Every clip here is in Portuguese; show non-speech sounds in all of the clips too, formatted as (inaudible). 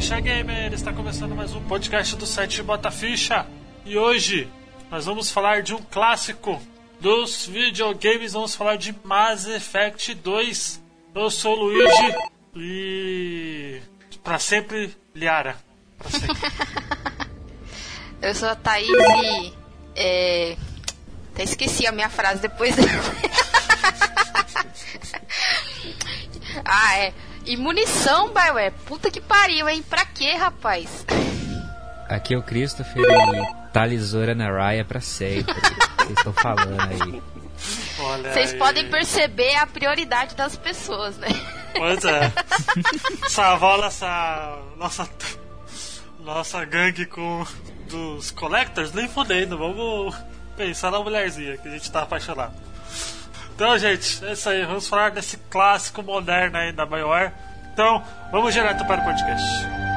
Ficha Gamer! Está começando mais um podcast do site Bota Ficha. E hoje nós vamos falar de um clássico dos videogames. Vamos falar de Mass Effect 2. Eu sou o Luigi e. Pra sempre, Liara. Pra sempre. (laughs) Eu sou a Thaís e. É... Até esqueci a minha frase depois. (laughs) ah, é. E munição, Bioware. Puta que pariu, hein? Pra quê, rapaz? Aqui é o Christopher e Talisora na Raya pra sempre. Vocês estão falando aí. Vocês podem perceber a prioridade das pessoas, né? Pois é. (laughs) rola, essa. Nossa. Nossa gangue com. Dos collectors, nem fodendo. Vamos pensar na mulherzinha que a gente tá apaixonado. Então, gente, é isso aí. Vamos falar desse clássico moderno aí da BioWare. Então, vamos direto para o podcast.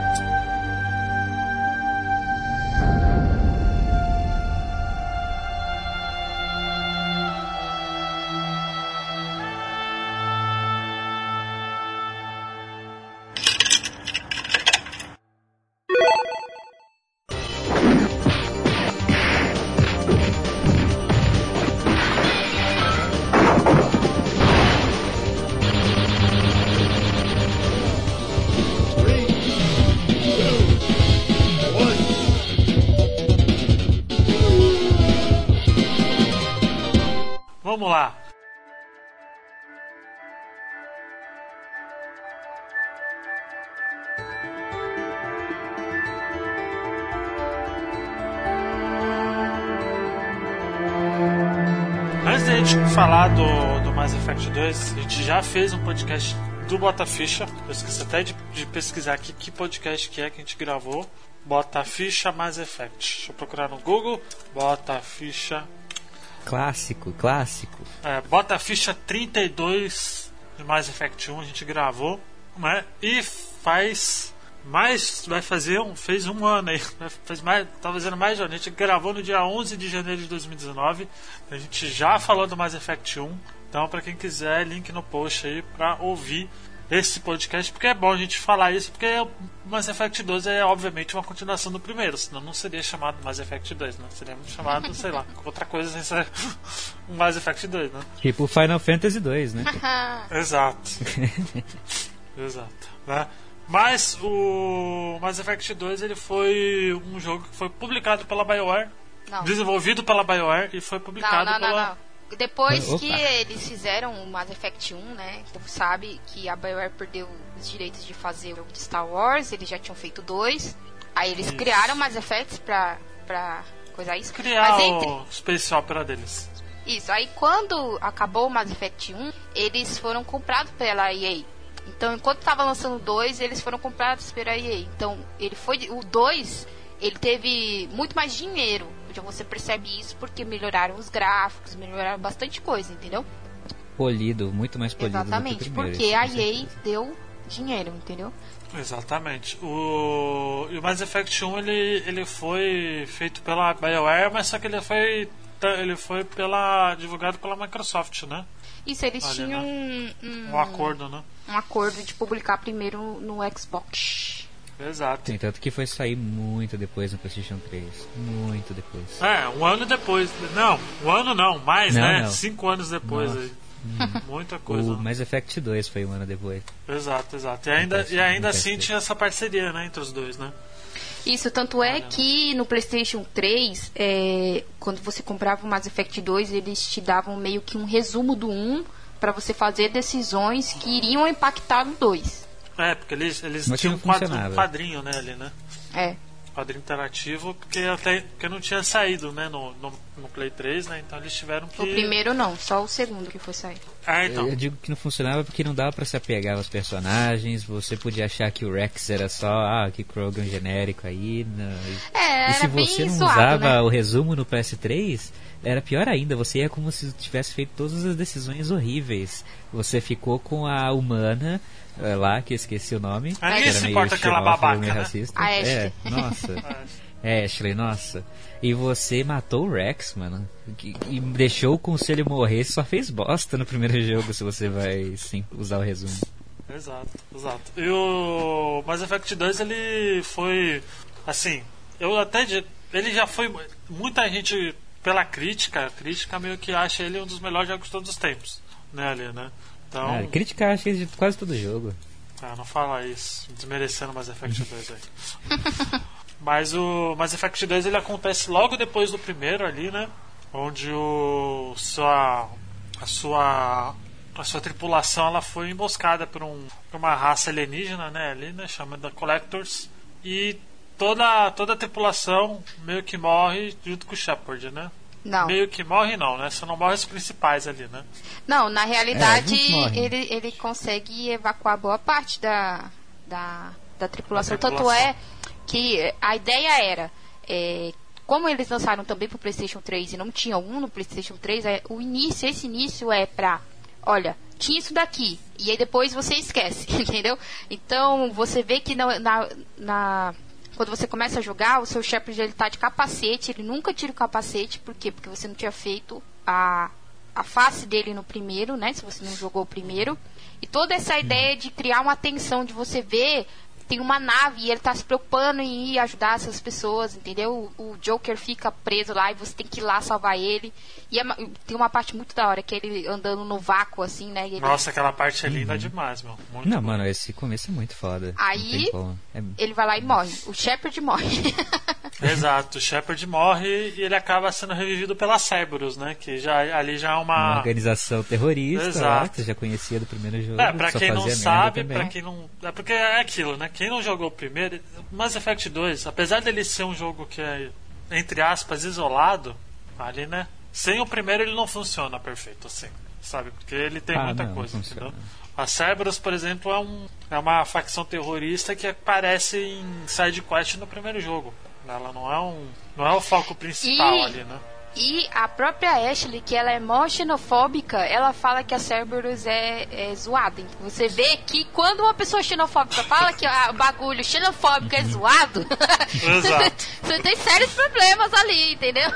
Falar do, do Mass Effect 2, a gente já fez um podcast do Bota Ficha. Eu esqueci até de, de pesquisar aqui que podcast que é que a gente gravou. Bota Ficha Mass Effect. Deixa eu procurar no Google. Bota Ficha Clássico, clássico. É, bota ficha 32 de Mass Effect 1, a gente gravou, né? E faz mais. Vai fazer um. Fez um ano aí. Faz mais, tá fazendo mais de um ano. A gente gravou no dia 11 de janeiro de 2019. A gente já falou do Mass Effect 1. Então, para quem quiser, link no post aí para ouvir esse podcast, porque é bom a gente falar isso, porque o Mass Effect 2 é obviamente uma continuação do primeiro, senão não seria chamado Mass Effect 2, né? Seria chamado, sei lá, (laughs) outra coisa sem ser um Mass Effect 2, né? Tipo Final Fantasy 2, né? (laughs) Exato. (laughs) Exato. Né? Mas o Mass Effect 2 ele foi um jogo que foi publicado pela BioWare, Não. desenvolvido pela BioWare e foi publicado Não, não, não, pela não. Depois Opa. que eles fizeram o Mass Effect 1, né? Como sabe que a BioWare perdeu os direitos de fazer o jogo de Star Wars, eles já tinham feito dois. Aí eles Isso. criaram Mass Effect pra, pra coisar isso. criar Mas entre, o Space Opera deles. Isso, aí quando acabou o Mass Effect 1, eles foram comprados pela EA. Então, enquanto tava lançando o 2, eles foram comprados pela EA. Então, ele foi o 2, ele teve muito mais dinheiro. Já você percebe isso porque melhoraram os gráficos, melhoraram bastante coisa, entendeu? Polido, muito mais polido Exatamente, do que o primeiro. porque a EA deu dinheiro, entendeu? Exatamente. O, e o Mass Effect 1 ele, ele foi feito pela BioWare, mas só que ele foi ele foi pela divulgado pela Microsoft, né? Isso, eles Olha, tinham né? um, um, Um acordo, né? Um acordo de publicar primeiro no Xbox. Exato. Tem tanto que foi sair muito depois no PlayStation 3. Muito depois. É, um ano depois. Não, um ano não, mais, Não, né? não. Cinco anos depois aí. Muita coisa. O? Mass Effect 2 foi um ano depois. Exato, exato. E ainda, e ainda assim tinha essa parceria, né, entre os dois, né? Isso, tanto é que no PlayStation 3, é, quando você comprava o Mass Effect 2, eles te davam meio que um resumo do 1 para você fazer decisões que iriam impactar no 2. É, porque eles, eles tinham um, um quadrinho, né, ali, né? É. Quadrinho interativo, porque até porque não tinha saído, né, no, no, no Play 3, né? Então eles tiveram que. O primeiro não, só o segundo que foi sair. Ah, então. Eu, eu digo que não funcionava porque não dava pra se apegar aos personagens. Você podia achar que o Rex era só, ah, que Krogan genérico aí. não. E- É, e se era você bem não zoado, usava né? o resumo no PS3, era pior ainda. Você ia como se tivesse feito todas as decisões horríveis. Você ficou com a humana eh, lá, que eu esqueci o nome. Ah, ninguém que era meio importa aquela babaca, meio né? racista. A É, Ashley. nossa. (laughs) Ashley, nossa. E você matou o Rex, mano. E, e deixou o conselho morrer, só fez bosta no primeiro jogo se você vai sim, usar o resumo. Exato, exato. E o Mass Effect 2 ele foi assim, eu até ele já foi muita gente pela crítica, a crítica meio que acha ele um dos melhores jogos de todos os tempos, né, ali, né? Então, Ah, crítica acho que de quase todo jogo. ah, não fala isso, desmerecendo o Mass Effect 2 aí. (laughs) Mas o Mass Effect 2 ele acontece logo depois do primeiro ali, né? Onde o sua a sua a sua tripulação ela foi emboscada por, um, por uma raça alienígena, né, ali, né, chamada Collectors, e toda toda a tripulação meio que morre junto com o Shepard, né? Não. Meio que morre não, né? Só não morre os principais ali, né? Não, na realidade, É, ele, ele consegue evacuar boa parte da, da, da tripulação. Da Tanto tripulação. é que a ideia era. é, como eles lançaram também pro PlayStation 3 e não tinha um no PlayStation 3, é, o início, esse início é pra. Olha, tinha isso daqui. E aí depois você esquece, (laughs) entendeu? Então você vê que na, na, na- quando você começa a jogar, o seu Shepard ele tá de capacete, ele nunca tira o capacete, por quê? Porque você não tinha feito a, a face dele no primeiro, né? Se você não jogou o primeiro. E toda essa ideia de criar uma tensão, de você ver, tem uma nave e ele tá se preocupando em ir ajudar essas pessoas, entendeu? O, o Joker fica preso lá e você tem que ir lá salvar ele. E é tem uma parte muito da hora, que é ele andando no vácuo, assim, né? E ele, Nossa, aquela parte é linda demais, meu. Muito Não, bom. mano, esse começo é muito foda. Aí-. É ele vai lá e morre. O Shepard morre. (laughs) Exato, o Shepard morre e ele acaba sendo revivido pela Cerberus, né? Que já, ali já é uma uma. organização terrorista, Exato. lá, que você já conhecia do primeiro jogo. É, pra só quem não sabe, pra quem não. É porque é aquilo, né? Quem não jogou o primeiro. Mass Effect 2, apesar dele ser um jogo que é, entre aspas, isolado, ali, né? Sem o primeiro ele não funciona perfeito, assim. Sabe? Porque ele tem Ah, muita não, coisa, funciona. entendeu? A Cerberus, por exemplo, é, um, é uma facção terrorista que aparece em side quest no primeiro jogo. Ela não é um. não é o foco principal E- ali, né? E a própria Ashley, que ela é mó xenofóbica, ela fala que a Cerberus é, é zoada. Então, Você vê que quando uma pessoa xenofóbica fala que a- o bagulho xenofóbico é zoado, (laughs) Exato. (laughs) você tem sérios problemas ali, entendeu?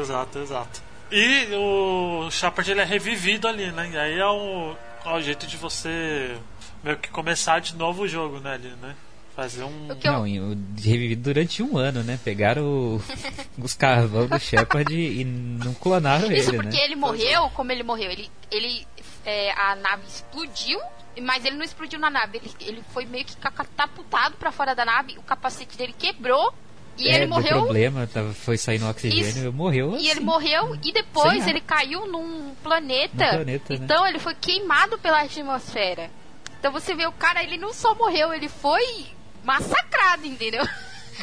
Exato, exato. E o Shepard ele é revivido ali, né? E aí é o, é o jeito de você meio que começar de novo o jogo, né? Ali, né? Fazer um. O que eu- Não, revivido durante um ano, né? Pegaram o- (laughs) os carvão do Shepard e não clonaram Isso ele, porque né? ele morreu, como ele morreu, ele, ele é, a nave explodiu, mas ele não explodiu na nave, ele, ele foi meio que catapultado pra fora da nave, o capacete dele quebrou e é, ele morreu. problema, tava, foi saindo oxigênio, Isso. morreu. E ele assim. morreu e depois ele caiu num planeta. Num planeta, né? então ele foi queimado pela atmosfera. Então você vê o cara, ele não só morreu, ele foi massacrado, entendeu?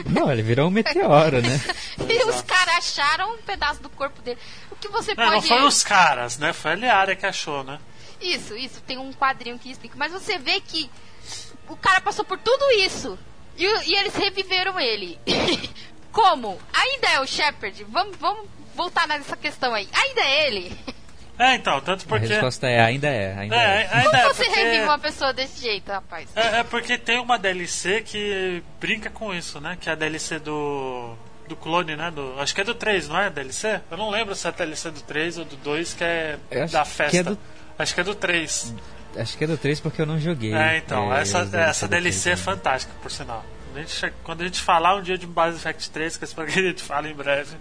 Não, ele virou um meteoro, né? (laughs) e os caras acharam um pedaço do corpo dele. O que você Não, pode. não foi os caras, né? Foi a Liara que achou, né? Isso, isso, tem um quadrinho que explica. Mas você vê que o cara passou por tudo isso. E, e eles reviveram ele. (coughs) Como? Ainda é o Shepard? Vamos, vamos voltar nessa questão aí. Ainda é ele? É, então, tanto A porque. resposta é ainda é, ainda É, é. ainda Como é você porque... revive uma pessoa desse jeito, rapaz? É, é porque tem uma DLC que brinca com isso, né? Que é a DLC do. Do clone, né? Do, acho que é do 3, não é a DLC? Eu não lembro se é a DLC do 3 ou do 2 que é da que festa. é do- Acho que é do 3. Acho que é do 3 porque eu não joguei. É, então, é, essa, essa DLC é 3, né? fantástica, por sinal. Quando a, gente, quando a gente falar um dia de Mass Effect 3, que eu espero que a gente fale em breve,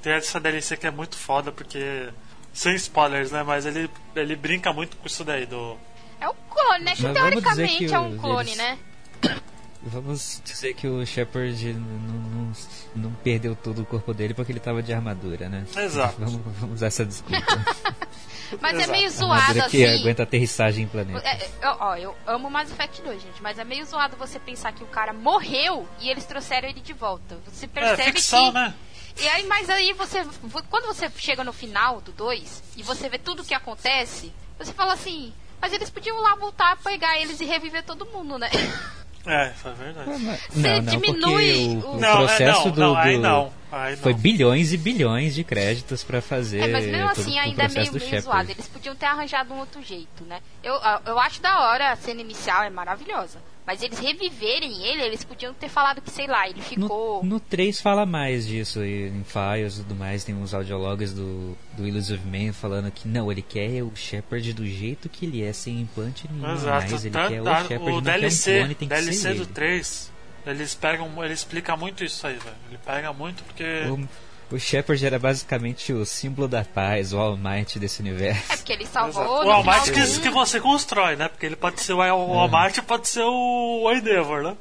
tem essa DLC que é muito foda, porque. Sem spoilers, né? Mas ele, ele brinca muito com isso daí, do. É um clone, né? Que Mas teoricamente que é um clone, eles- né? (coughs) Vamos dizer que o Shepard não, não, não perdeu todo o corpo dele porque ele tava de armadura, né? Exato. Vamos, vamos usar essa desculpa. (laughs) Mas é Exato. meio zoado armadura que assim. aguenta aterrissagem em planeta. É, é, eu- ó, eu amo Mass Effect 2, gente, mas é meio zoado você pensar que o cara morreu e eles trouxeram ele de volta. Você É, percebe ficção, que. né? E aí, mas aí você. Quando você chega no final do 2 e você vê tudo o que acontece, você fala assim. Mas eles podiam lá voltar, pegar eles e reviver todo mundo, né? (coughs) É, foi verdade. Não, não, diminui o, o- Não, é, processo não, do, não, aí do- não. Aí não. foi bilhões e bilhões de créditos pra fazer É, mas mesmo todo assim ainda é meio, do meio zoado. Eles podiam ter arranjado um outro jeito, né? Eu, eu acho da hora, a cena inicial é maravilhosa. Mas eles reviverem ele, eles podiam ter falado que, sei lá, ele ficou. No, no 3 fala mais disso, e em Files e tudo mais, tem uns audiologs do, do Illusive Man falando que não, ele quer o Shepard do jeito que ele é, sem implante nenhum. Exato. Mais, ele Tanto- quer o tá- Shepard, o não DLC, quer um clone, tem que DLC ser do ele. 3, eles pegam, ele explica muito isso aí, velho. Ele pega muito porque. O, o Shepard era basicamente o símbolo da paz, o All Might desse universo. É porque ele salvou. O Walmart final que, que você constrói, né? Porque ele pode ser o É. Walmart pode ser o Endeavor, né?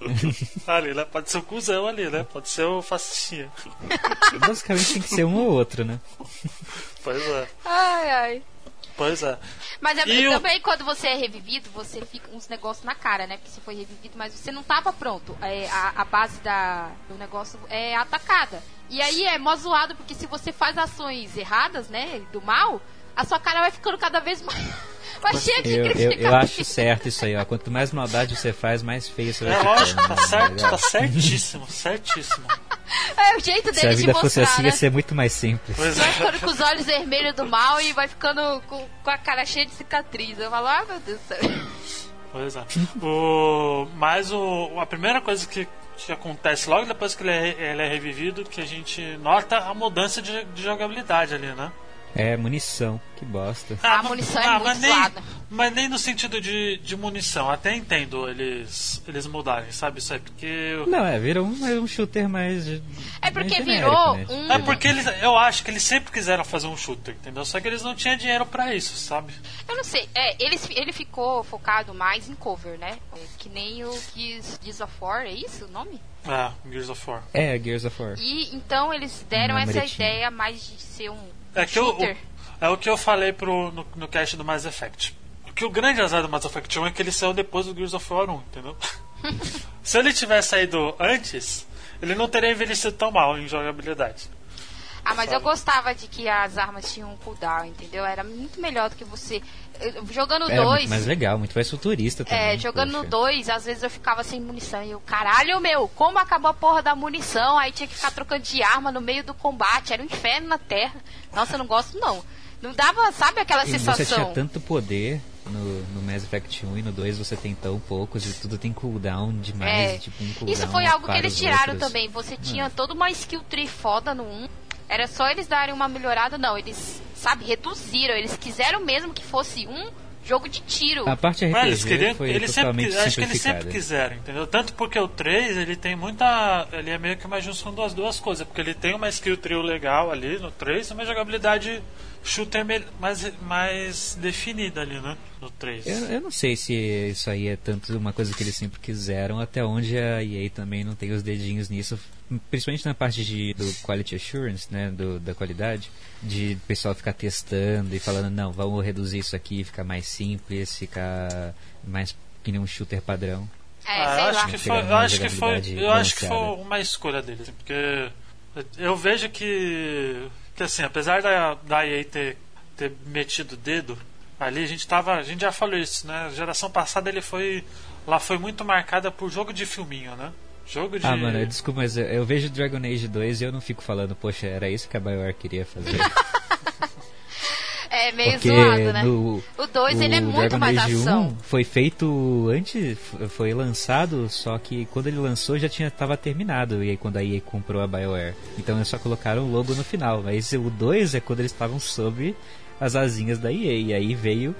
(laughs) ali, né? Pode ser o cuzão ali, né? Pode ser o fascistinha. Basicamente tem que ser um ou outro, né? Pois é, Ai, ai. Pois é. Mas é- E o- também quando você é revivido, você fica uns negócios na cara, né? Porque você foi revivido, mas você não tava pronto. É, a, a base da, do negócio é atacada. E aí é mó zoado, porque se você faz ações erradas, né? Do mal, a sua cara vai ficando cada vez mais, (laughs) cheia de Eu, eu, cicatriz. eu acho certo isso aí, ó. Quanto mais maldade você faz, mais feio você vai É ficando. lógico, tá né? certo, tá certíssimo, certíssimo. (laughs) É o jeito Se a vida fosse mostrar, assim, né? ia ser muito mais simples. Pois Vai é. ficando com os olhos vermelhos do mal e vai ficando com, com a cara cheia de cicatriz. Eu falo, ah, meu Deus do céu. (laughs) Pois é. O, mas o, a primeira coisa que, que acontece logo depois que ele é, ele é revivido, que a gente nota a mudança de, de jogabilidade ali, né? É, munição, que bosta. A ma- munição é mas muito nem, zoada. mas nem no sentido de, de munição. Até entendo eles, eles mudarem, sabe? Isso aí, porque. Não, é, virou um, um shooter mais. É porque mais virou né? um- É porque eles, eu acho que eles sempre quiseram fazer um shooter, entendeu? Só que eles não tinham dinheiro pra isso, sabe? Eu não sei, é, ele, ele ficou focado mais em cover, né? É, que nem o Gears, Gears of War, é isso o nome? É, Gears of War. É, Gears of War. E então eles deram Uma essa ideia mais de ser um É que o, shooter. o- é o que eu falei pro, no, no cast do Mass Effect. Que o grande azar do Mass Effect 1 é que ele saiu depois do Gears of War 1, entendeu? (laughs) Se ele tivesse saído antes, ele não teria envelhecido tão mal em jogabilidade. Ah, mas sabe? eu gostava de que as armas tinham um cooldown, entendeu? Era muito melhor do que você. Jogando Era dois. muito mais legal, muito mais futurista também. É, jogando no poxa. 2, às vezes eu ficava sem munição. E eu, caralho, meu, como acabou a porra da munição? Aí tinha que ficar trocando de arma no meio do combate. Era um inferno na terra. Nossa, eu não gosto, não. Não dava, sabe aquela E você sensação? tinha tanto poder no, no Mass Effect 1 e no 2 você tem tão poucos e tudo tem cooldown demais. É. Tipo, um cooldown Isso foi algo que eles tiraram outros. também. Você tinha toda uma skill tree foda no 1. Era só eles darem uma melhorada, não. Eles, sabe, reduziram. Eles quiseram mesmo que fosse um jogo de tiro. A parte RPG Mas eles queriam, foi eles sempre, totalmente quis- acho que eles sempre quiseram, entendeu? Tanto porque o 3, ele tem muita. Ele é meio que uma junção das duas coisas. Porque ele tem uma skill trio legal ali no 3 e uma jogabilidade shooter me- mais, mais definida ali, né? No 3. Eu, eu não sei se isso aí é tanto uma coisa que eles sempre quiseram, até onde a EA também não tem os dedinhos nisso, principalmente na parte de, do quality assurance, né, do, da qualidade, de o pessoal ficar testando e falando, não, vamos reduzir isso aqui, ficar mais simples, ficar mais que nem um shooter padrão. É, Ah, eu acho que foi, eu uma acho que foi, eu acho que foi uma escolha deles, porque eu vejo que, que assim, apesar da, da EA ter, ter metido o dedo ali, a gente tava, a gente já falou isso, né? A geração passada ele foi, lá foi muito marcada por jogo de filminho, né? Jogo de Ah, mano, desculpa, mas eu, eu vejo Dragon Age 2 e eu não fico falando, poxa, era isso que a BioWare queria fazer. (laughs) É meio Porque zoado, né? no, O 2 ele é muito Dragon mais Age ação. 1 foi feito antes, foi lançado, só que quando ele lançou já tinha tava terminado e aí quando a EA comprou a BioWare. Então eles só colocaram o logo no final, mas o 2 é quando eles estavam sob as asinhas da EA e aí veio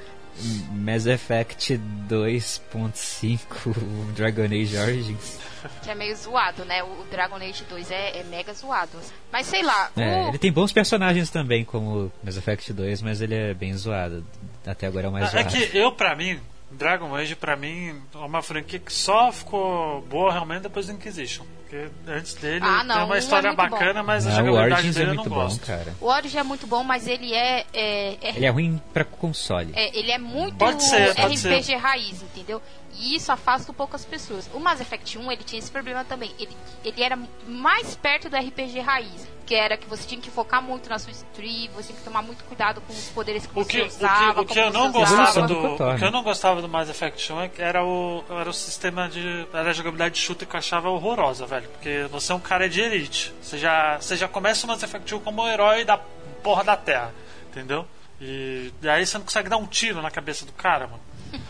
Mass Effect 2.5 Dragon Age Origins. Que é meio zoado, né? O Dragon Age 2 é, é mega zoado. Mas sei lá, É, o- ele tem bons personagens também como Mass Effect 2, mas ele é bem zoado. Até agora é o mais É zoado. que eu, pra mim, Dragon Age, pra mim, é uma franquia que só ficou boa realmente depois do Inquisition. Porque antes dele Ah, não, tem um uma é história bom. bacana, mas a Ah, o jogabilidade Origins dele é eu muito não bom, gosto. cara. o Origin é muito bom, mas ele é, é, é- Ele é ruim pra console. é- ele é muito Pode ser, pode RPG ser. raiz, entendeu? E isso afasta um pouco as pessoas. O Mass Effect 1, ele tinha esse problema também. Ele, ele era mais perto do RPG raiz. Que era que você tinha que focar muito na sua tree, você tinha que tomar muito cuidado com os poderes que O você que, o usava. que, o que eu não gostava usava. Evolução do, o que eu não gostava do Mass Effect 1 é que era o, era o sistema de. Era a jogabilidade de shooter que eu achava horrorosa, velho. Porque você é um cara de elite. Você já, você já começa o Mass Effect 1 como o herói da porra da Terra. Entendeu? E, e aí você não consegue dar um tiro na cabeça do cara, mano.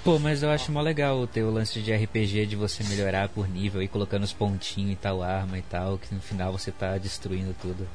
Pô, mas eu acho mó legal ter o lance de RPG de você melhorar por nível e colocando os pontinhos e tal arma e tal, que no final você tá destruindo tudo.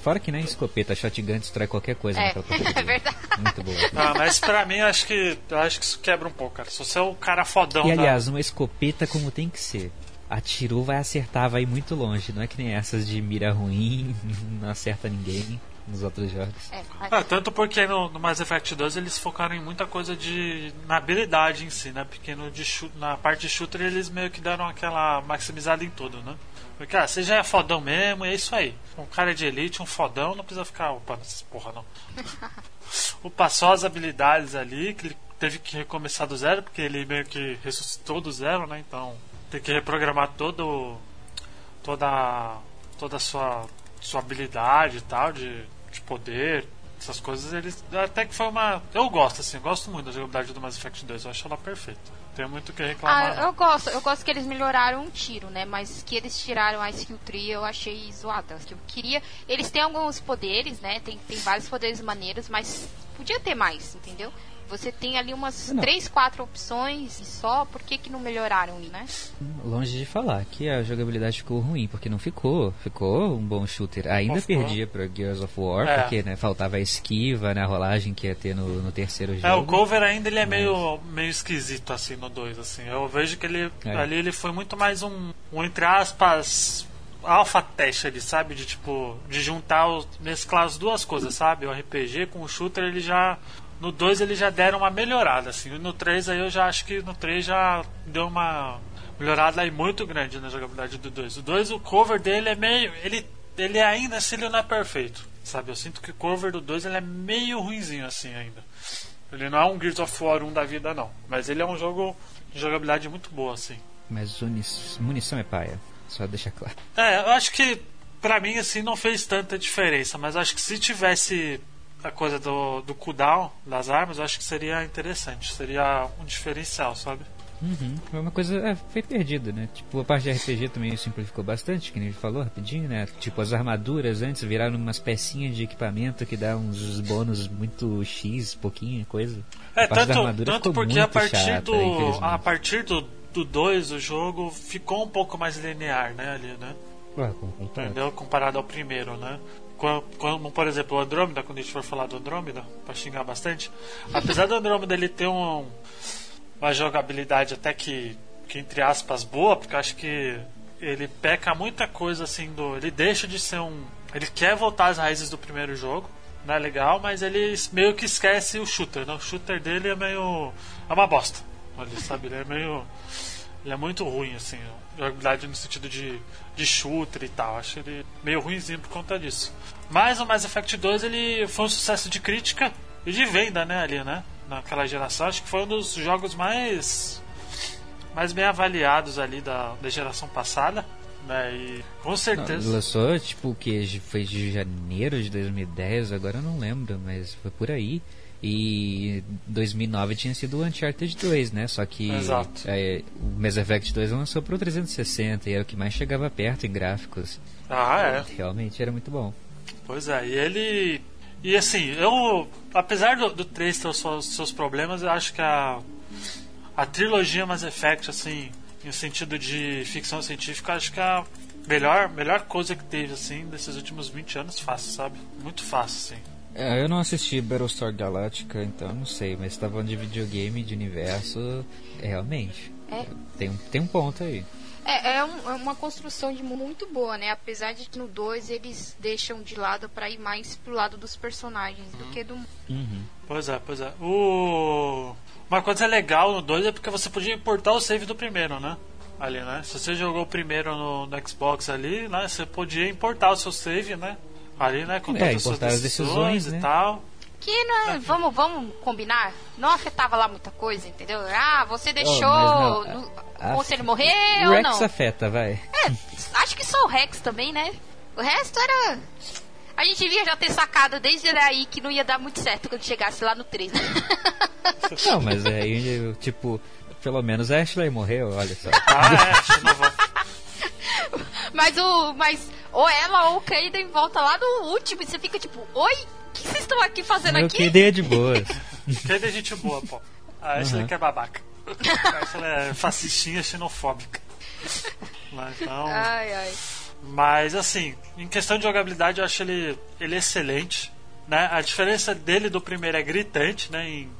Fora que nem né, escopeta, shotgun destrói qualquer coisa É, naquela (laughs) é verdade. Muito boa. Ah, mas pra mim, eu acho que, eu acho que isso quebra um pouco, cara. Se você é o cara fodão E da- aliás, uma escopeta como tem que ser. Atirou, vai acertar, vai muito longe. Não é que nem essas de mira ruim, (laughs) não acerta ninguém nos outros jogos. É, mas- Ah, tanto porque no, no Mass Effect 2 eles focaram em muita coisa de na habilidade em si, né? Porque no de na parte de shooter eles meio que deram aquela maximizada em tudo, né? Porque, ah, você já é fodão mesmo, e é isso aí. Um cara de elite, um fodão, não precisa ficar upando essas porra, não. (laughs) Upa só as habilidades ali, que ele teve que recomeçar do zero, porque ele meio que ressuscitou do zero, né? Então tem que reprogramar todo toda toda a sua sua habilidade e tal de, de poder essas coisas eles até que foi uma eu gosto assim eu gosto muito da jogabilidade do Mass Effect 2 eu acho ela perfeita tenho muito o que reclamar Ah, eu gosto, eu gosto que eles melhoraram um tiro, né? Mas que eles tiraram a skill tree eu achei zoada. Que eu queria. Eles têm alguns poderes, né? Tem, tem vários poderes maneiros, mas podia ter mais, entendeu? Você tem ali umas Não. três, quatro opções e só, por que, que não melhoraram, né? Longe de falar que a jogabilidade ficou ruim, porque não ficou. Ficou um bom shooter. Ainda perdia pra Gears of War, É. porque né, faltava a esquiva, né, a rolagem que ia ter no, no terceiro jogo. É, o cover ainda ele é meio, meio esquisito assim no 2, assim. Eu vejo que ele É. ali ele foi muito mais um, um entre aspas alpha teste ali, sabe? De tipo, de juntar os, mesclar as duas coisas, sabe? O RPG com o shooter ele já no 2 eles já deram uma melhorada assim. E no 3 aí eu já acho que no 3 já deu uma melhorada aí muito grande na jogabilidade do 2. O 2 o cover dele é meio ele ele ainda assim ele não é perfeito, sabe? Eu sinto que o cover do 2 ele é meio ruinzinho assim ainda. Ele não é um Gears of War 1 da vida, não. Mas ele é um jogo de jogabilidade muito boa, assim. Mas uni- munição é paia. Só deixar claro. É, eu acho que pra mim, assim, não fez tanta diferença. Mas acho que se tivesse a coisa do, do cooldown das armas, eu acho que seria interessante. Seria um diferencial, sabe? Uhum. Foi uma coisa. É, foi perdido, né? Tipo, a parte de RPG também simplificou bastante, que nem ele falou rapidinho, né? Tipo, as armaduras antes viraram umas pecinhas de equipamento que dá uns bônus muito X, pouquinho, coisa. É, a parte da tanto, tanto porque a partir chata, do. A partir do, do 2, o jogo ficou um pouco mais linear, né, ali, né? Ué, com- com- Entendeu? Comparado ao primeiro, né? Como, por exemplo, o Andrômeda, quando a gente for falar do Andrômeda, pra xingar bastante, apesar do Andrômeda ele ter um, uma jogabilidade até que, que, entre aspas, boa, porque eu acho que ele peca muita coisa assim do. Ele deixa de ser um. Ele quer voltar às raízes do primeiro jogo, não é legal, mas ele meio que esquece o shooter, né? O shooter dele é meio. é uma bosta. Ele sabe, ele é meio. Ele é muito ruim, assim, jogabilidade no sentido de, de shooter e tal. Acho ele meio ruimzinho por conta disso. Mas o Mass Effect 2 ele foi um sucesso de crítica e de venda, né, ali, né? Naquela geração. Acho que foi um dos jogos mais mais bem avaliados ali da, da geração passada. Né? E com Não, certeza. lançou, tipo, que? Foi de janeiro de 2010, agora eu não lembro, mas foi por aí. E 2009 tinha sido o Uncharted 2, né? Só que Exato. é, o Mass Effect 2 lançou pro 360 e era o que mais chegava perto em gráficos. Ah, é. Realmente era muito bom. Pois é, e ele. E assim, eu. Apesar do, do 3 ter os seus, seus problemas, eu acho que a. A trilogia Mass Effect, assim, em sentido de ficção científica, acho que é a melhor, melhor coisa que teve, assim, desses últimos 20 anos, fácil, sabe? Muito fácil, assim. É, eu não assisti Battlestar Galactica, então não sei, mas tá falando de videogame, de universo, é, realmente. É. Tem, um- tem um ponto aí. É, é, um- é uma construção de mundo muito boa, né? Apesar de que no 2 eles deixam de lado pra ir mais pro lado dos personagens do que do. Uhum. Pois é, pois é. O... Uma coisa legal no 2 é porque você podia importar o save do primeiro, né? Ali, né? Se você jogou o primeiro no, no Xbox ali, né? Você podia importar o seu save, né? Ali, né? Com É, todas as decisões, decisões, né? e tal. Que não é, vamos, vamos combinar? Não afetava lá muita coisa, entendeu? Ah, você deixou mas não, a- o conselho morrer O ou Rex não? afeta, vai. É, acho que só o Rex também, né? O resto era. A gente devia já ter sacado desde aí que não ia dar muito certo quando chegasse lá no 3. Não, mas aí, tipo, pelo menos a Ashley morreu, olha só. Ah, é, (laughs) mas o. Mas ou ela ou o Kaiden volta lá no último e você fica tipo, oi? O que vocês estão aqui fazendo Meu aqui? que ideia de boas. (laughs) Que é de gente boa, pô. A Ashley Uhum. que é babaca. A Ashley é fascistinha xenofóbica. Mas, Então, Ai, ai. mas assim, em questão de jogabilidade eu acho ele, ele excelente. Né? A diferença dele do primeiro é gritante, né? Em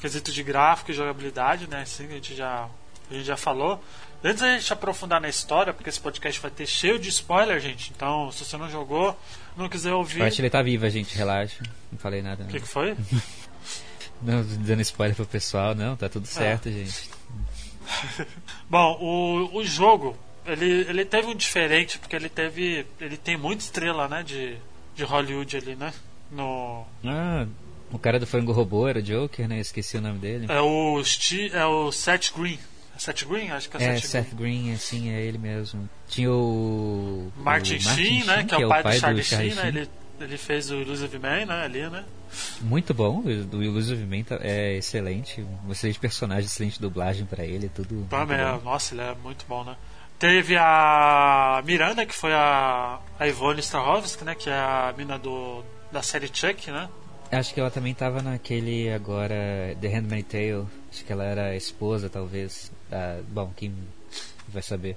quesito de gráfico e jogabilidade, né? Assim, a gente já, a gente já falou. Antes da gente aprofundar na história, porque esse podcast vai ter cheio de spoiler, gente. Então, se você não jogou, não quiser ouvir. A Ashley tá viva, gente, relaxa. Não falei nada. O que, que foi? (laughs) não dando spoiler pro pessoal, não, tá tudo certo, gente. (laughs) Bom, o, o jogo, ele, ele teve um diferente, porque ele teve. Ele tem muita estrela, né? De, de Hollywood ali, né? No. Ah, o cara do Frango Robô era o Joker, né? Esqueci o nome dele. É o, Sti, é o Seth Green. É Seth Green? Acho que é, É, Seth, Seth Green, assim, é ele mesmo. Tinha o. Green. Martin, o Sheen, né? Que é o pai, do Charlie Sheen, né? Sheen. Ele, ele fez o Illusive Man, né? Ali, né? Muito bom, o do Illusive Man tá- é excelente. Um excelente personagem, excelente dublagem pra ele, tudo. Também, é, nossa, ele é muito bom, né? Teve a Miranda, que foi a, a Ivone Strahovski, né? Que é a mina do, da série Chuck, né? Acho que ela também tava naquele agora The Handmaid's Tale. Acho que ela era a esposa, talvez. Da- bom, quem vai saber.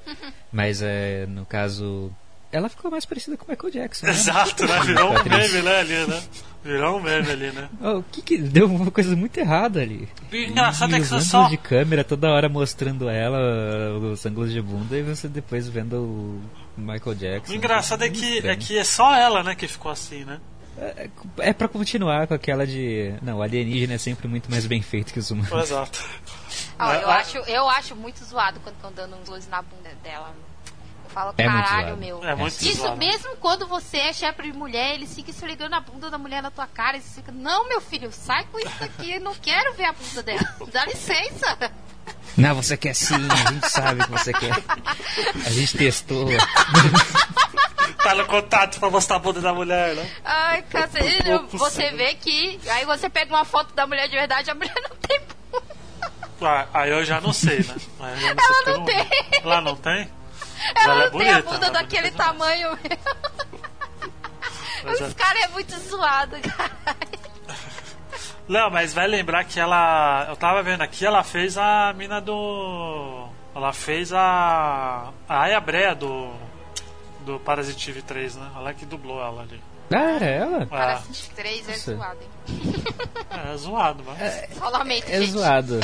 Mas é, no caso. Ela ficou mais parecida com o Michael Jackson. Né? Exato, né? Virou um meme, né? Ali, né? Virou um meme ali, né? Oh, o que que deu uma coisa muito errada ali? E engraçado e é que você só. de câmera toda hora mostrando ela, os ângulos de bunda, e você depois vendo o Michael Jackson. O engraçado é que, é que é só ela, né, que ficou assim, né? É, é pra continuar com aquela de. Não, o alienígena é sempre muito mais bem feito que os humanos. Exato. Ó, eu, Ah, acho, eu acho muito zoado quando estão dando uns luz na bunda dela. Eu falo, É caralho, meu. É muito Isso zoado. mesmo quando você é chefe de mulher, eles ficam esfregando a bunda da mulher na tua cara e você fica, não, meu filho, sai com isso aqui, eu não quero ver a bunda dela. (laughs) Dá licença. Não, você quer sim, a gente sabe que você quer. A gente testou. (laughs) Tá no contato pra mostrar a bunda da mulher, né? Ai, cacete. Você vê que. Aí você pega uma foto da mulher de verdade, a mulher não tem bunda. Ah, aí eu já não sei, né? Ela sei porque eu não tem. Ela não tem? Ela Ela é não tem a bonita, bunda ela é daquele bonita tamanho mesmo. Mas é- Os caras é muito zoado, cara. Não, mas vai lembrar que ela. Eu tava vendo aqui, ela fez a mina do. Ela fez a. A Aya Brea do. Do Parasitive 3, né? Ela que dublou ela ali. Ah, era ela? É, assistir três é Nossa. zoado, hein? é zoado, mas. Só lamento, É gente. zoado.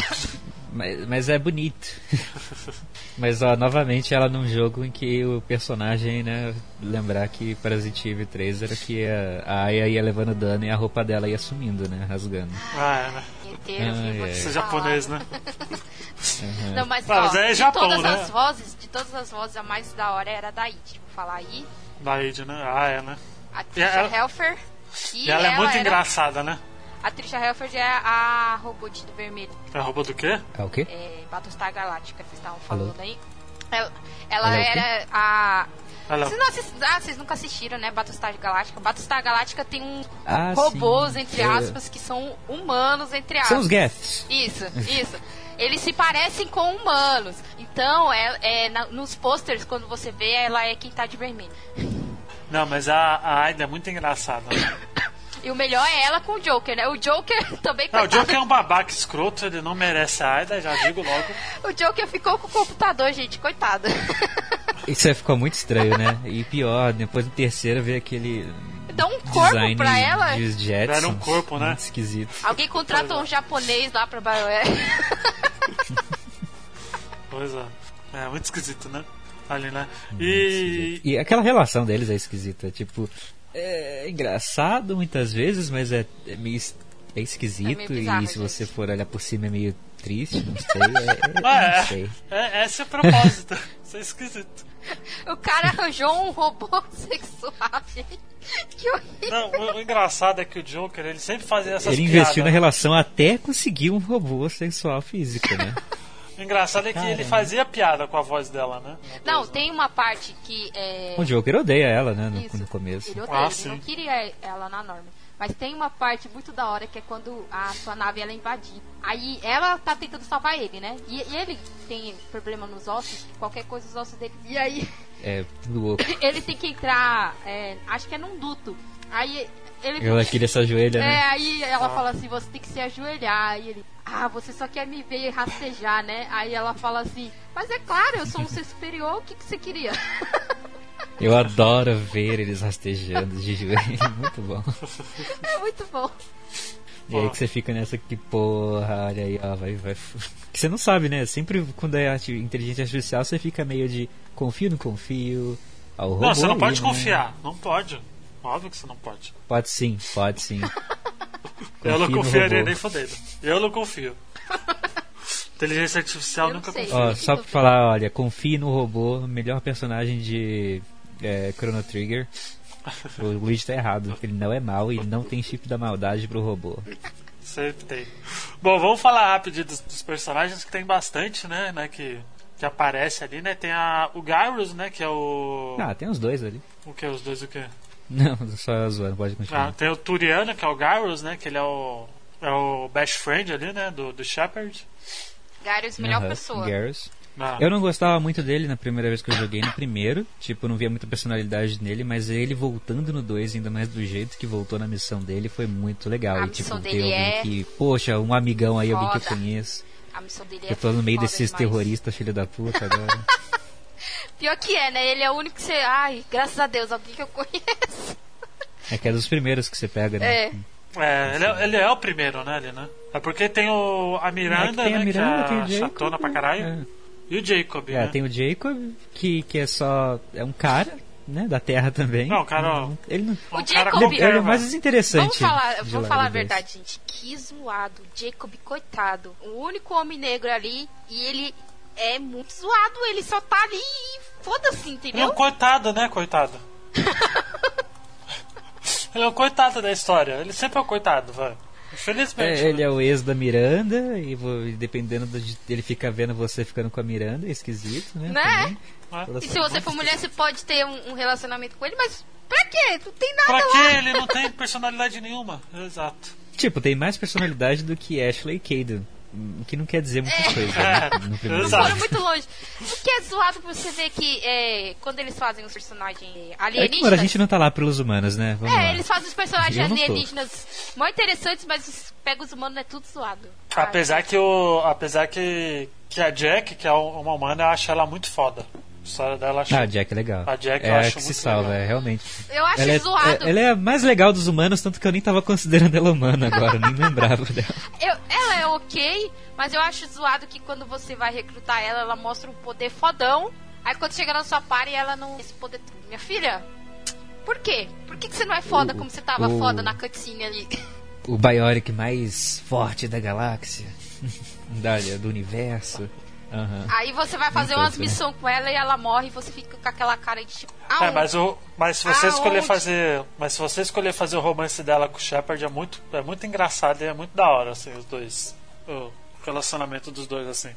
Mas, mas é bonito. (laughs) Mas ó, novamente ela num jogo em que o personagem, né, lembrar que Parasite Eve 3 era que a, a Aya ia levando dano e a roupa dela ia sumindo, né, rasgando. Ah, é, né? Inteiro, ai. te Você é japonês, né? (laughs) Não, mas, ó, mas é de Japão, todas né? as vozes, de todas as vozes, a mais da hora era da It. Vou falar aí. Da Id, né? Ah, é, né? A Trisha ela- Helfer. E, E ela é muito era- engraçada, né? A Trisha Helfer é a robô de vermelho. É roupa do quê? É o quê? É, Battlestar Galáctica, vocês estavam falando aí. Ela, ela é era a. Ela Vocês, não assist... ah, vocês nunca assistiram, né? Battlestar Galáctica. Battlestar Galáctica tem um Ah, robôs, sim. entre É. aspas, que são humanos, entre aspas. São os Geths. Isso, isso. Eles se parecem com humanos. Então, é, é, na- nos posters, quando você vê, ela é quem tá de vermelho. Não, mas a, a Aida é muito engraçada. Né? (coughs) E o melhor é ela com o Joker, né? O Joker (laughs) também Não, o coitado. Joker é um babaca escroto, ele não merece a Aida, já digo logo. (laughs) O Joker ficou com o computador, gente, coitado. (laughs) Isso aí ficou muito estranho, né? E pior, depois do terceiro ver aquele Dá um corpo design pra ela. de Jetsons. Era um corpo, né? Muito esquisito. Alguém contratou um japonês lá pra BioWare. Pois é. É muito esquisito, né? Ali, né? E. E aquela relação deles é esquisita, tipo, é engraçado muitas vezes, mas é, é meio es- é esquisito É meio bizarro, e se você gente. for olhar por cima é meio triste, não sei, é, é- (laughs) Ah, não sei. é, é, esse é o propósito. (laughs) Isso é esquisito. o cara arranjou um robô (laughs) sexual, gente. Que horrível. Não, o, o engraçado é que o Joker, ele sempre fazia essas Ele piadas. investiu na relação até conseguir um robô sexual físico, né? O engraçado é que ele fazia piada com a voz dela, né? Não, tem uma parte que é. O Joker odeia ela, né, no, no começo. Ele odeia, Ah, ele sim. não queria ela na norma. Mas tem uma parte muito da hora que é quando a sua nave ela é invadida. Aí ela tá tentando salvar ele, né? E, e ele tem problema nos ossos, qualquer coisa os ossos dele. E aí É louco. (coughs) ele tem que entrar, é, acho que é num duto. Aí ele Ela queria se ajoelhar, É, né? aí ela fala assim, você tem que se ajoelhar. Aí ele, ah, você só quer me ver rastejar, né? Aí ela fala assim, mas é claro, eu sou um ser superior, o que, que você queria? (laughs) Eu adoro ver eles rastejando de joelho. (laughs) Muito bom. É muito bom. E aí que você fica nessa que porra, olha aí, ó, vai, vai. Que você não sabe, né? Sempre quando é inteligência artificial, você fica meio de confio, não confio. Ao robô Não, você não ali, pode né? confiar. Não pode. Óbvio que você não pode. Pode sim, pode sim. (laughs) eu não confiaria nem fodendo. Eu não confio. Inteligência artificial Eu não nunca sei. confio. Ó, só pra falar, olha, confie no robô, melhor personagem de é, Chrono Trigger. (laughs) O Luigi tá errado, ele não é mal e não tem chip da maldade pro robô. Sempre tem. Bom, vamos falar rápido dos, dos personagens que tem bastante, né? né que, que aparece ali, né? Tem a, o Gyros, né? Que é o. Ah, tem os dois ali. O que? Os dois o quê? Não, (laughs) só zoando, pode Ah, continuar. tem o Turiano, que é o Gyros, né? Que ele é o. É o best friend ali, né? Do, do Shepard. Garius, melhor pessoa. Garrus. Ah, Eu não gostava muito dele na primeira vez que eu joguei no primeiro. Tipo, não via muita personalidade nele, mas ele voltando no 2, ainda mais do jeito que voltou na missão dele, foi muito legal. A e tipo, ter alguém é que. Poxa, um amigão aí, alguém que eu foda. conheço. A missão dele é Eu tô no meio foda desses demais. terroristas, filho da puta, (laughs) agora. Pior que é, né? Ele é o único que você. Ai, graças a Deus, alguém que eu conheço. é que é dos primeiros que você pega, né? É. é, ele é, ele é o primeiro, né? Ali, né? É porque tem o, a Miranda, É que tem né? a Miranda, que tem é o a Jacob. chatona pra caralho. É. E o Jacob, É, né? tem o Jacob, que, que é só. É um cara, né? Da Terra também. Não, cara. Ele não. Um O cara Jacob- qualquer, Ele é o velho. mais desinteressante. Vamos falar, vamos falar a verdade, gente. Que zoado. Jacob, coitado. O único homem negro ali. E ele é muito zoado. Ele só tá ali foda-se, Ele é um entendeu? coitado, né, coitado? (laughs) ele é um coitado da história. Ele sempre é um coitado, vai. Infelizmente. É, ele né? é o ex da Miranda e dependendo do, de, ele fica vendo você ficando com a Miranda, é esquisito, né? Né? É. E se você for mulher, você pode ter um, um relacionamento com ele, mas pra quê? Não tem nada Pra lá. que ele (laughs) não tem personalidade nenhuma? Exato. Tipo, tem mais personalidade do que Ashley Caden. O que não quer dizer muita coisa né, É, (laughs) no primeiro exato. Foram muito longe. O que é zoado pra você ver que é, quando eles fazem os personagens É alienígenas. mano, a gente não tá lá pelos humanos, né? Vamos lá. É, eles fazem os personagens alienígenas mó interessantes, mas os- pega os humanos é tudo zoado. Apesar que o. Apesar que. Que a Jack, que é uma humana, eu acho ela muito foda. A história dela acho. Ah, a Jack é legal. A Jack é eu a acho que se salva, legal. é, realmente. Eu acho Ela é, zoado. é- ela é a mais legal dos humanos, tanto que eu nem tava considerando ela humana agora, nem lembrava dela. Eu- ela é ok, mas eu acho zoado que quando você vai recrutar ela, ela mostra um poder fodão. Aí quando chega na sua party, ela não. Esse poder. Minha filha, por quê? Por que, que você não é foda O- como você tava o- foda na cutscene ali? O Bioric mais forte da galáxia, (laughs) da, do universo. Aham. Aí você vai fazer umas missões com ela e ela morre e você fica com aquela cara de tipo. É, aonde? mas, o, mas se você escolher Aonde? fazer. Mas se você escolher fazer o romance dela com o Shepard é muito, é muito engraçado e é muito da hora, assim, os dois. O relacionamento dos dois, assim.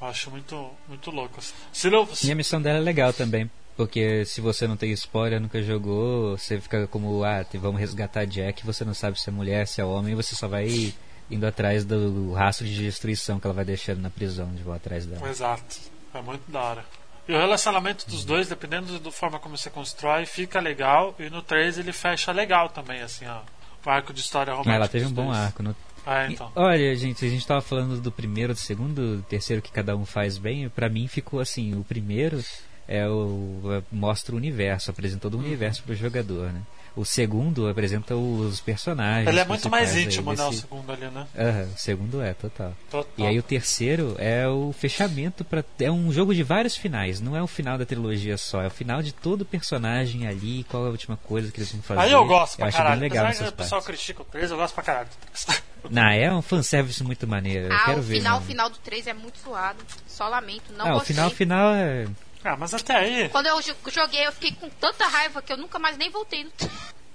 Eu acho muito, muito louco. Assim. Se não, E a missão dela é legal também. Porque se você não tem spoiler, nunca jogou, você fica como, ah, vamos resgatar Jack, você não sabe se é mulher, se é homem, você só vai indo atrás do rastro de destruição que ela vai deixando na prisão de volta atrás dela. Exato. É muito da hora. E o relacionamento dos dois, dependendo da forma como você constrói, fica legal. E no 3 ele fecha legal também, assim, ó. O arco de história romântica. Ah, ela teve um bom dois. arco. No... É, então. Olha, gente, a gente tava falando do primeiro, do segundo, do terceiro que cada um faz bem. Pra mim ficou assim, o primeiro é o é- mostra o universo, apresenta todo o universo pro jogador, né? O segundo apresenta os personagens. Ele é muito mais íntimo, né? O desse- segundo ali, né? Aham, o segundo é, total. Total. E aí o terceiro é o fechamento para é um jogo de vários finais, não é o final da trilogia só, é o final de todo personagem ali, qual é a última coisa que eles vão fazer. Aí eu gosto pra acho caralho. bem legal Apesar o pessoal critica o 3, eu gosto pra caralho do 3. (laughs) Não, é um fanservice muito maneiro, eu Ah, quero o ver. final, mesmo. final do 3 é muito zoado. Só lamento, não Ah, o final final é ah, mas até aí. Quando eu jo- joguei, eu fiquei com tanta raiva que eu nunca mais nem voltei no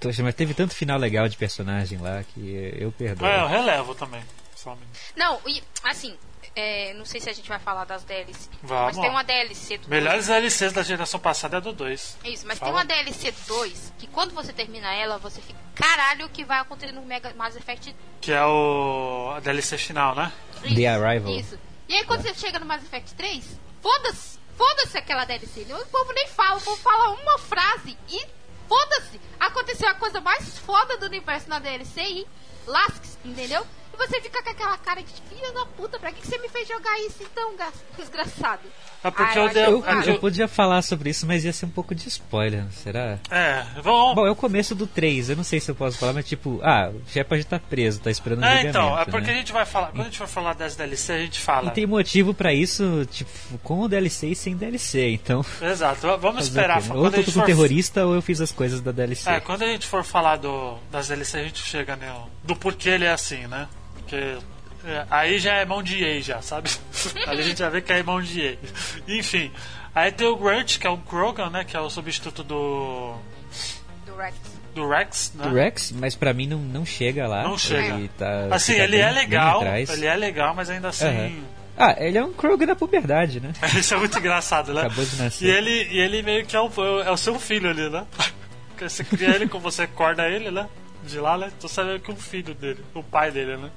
Poxa, mas teve tanto final legal de personagem lá que eu perdoo. É, eu relevo também. Um. Não, e assim, é, não sei se a gente vai falar das DLC. Vamos. Mas tem uma DLC do Melhores DLCs da geração passada é do 2. Isso, mas Fala. tem uma DLC do 2 que quando você termina ela, você fica. Caralho, o que vai acontecer no Mega Mass Effect Que é o. a DLC final, né? The Arrival. Isso. E aí quando você chega no Mass Effect 3, foda-se, foda-se aquela DLC. O povo nem fala, o povo fala uma frase e foda-se. Aconteceu a coisa mais foda do universo na DLC e lasque entendeu? E você fica com aquela cara de filha da puta, pra que, que você me fez jogar isso então, desgraçado? É porque Ah, eu, eu Eu, eu podia falar sobre isso, mas ia ser um pouco de spoiler, será? É, vamos. Bom, é o começo do 3, eu não sei se eu posso falar, mas tipo, ah, o Shepard tá preso, tá esperando o É, julgamento, então, é porque né? a gente vai falar. Quando a gente for falar das DLC, a gente fala. E tem motivo pra isso, tipo, com o DLC e sem DLC, então... Exato, vamos esperar. né? Quando Ou eu tô com for- terrorista ou eu fiz as coisas da DLC. É, quando a gente for falar do, das DLC, a gente chega no, do porquê ele é assim, né? Porque é, aí já é mão de EA, já, sabe? (laughs) aí a gente já vê que é mão de EA. Enfim, aí tem o Grunt, que é o Krogan, né? Que é o substituto do, Do Rex. do Rex, né? O Rex, mas pra mim não, não chega lá. Não chega. Ele tá, Assim, ele bem- é bem legal, atrás. ele é legal, mas ainda assim... Aham. Ah, ele é um Krogan da puberdade, né? (laughs) Isso é muito engraçado, né? Acabou de nascer. E ele, e ele meio que é o, é o seu filho ali, né? (laughs) Porque Você cria ele, como você acorda ele, né? De lá, né? Então você vê que o filho dele, o pai dele, né?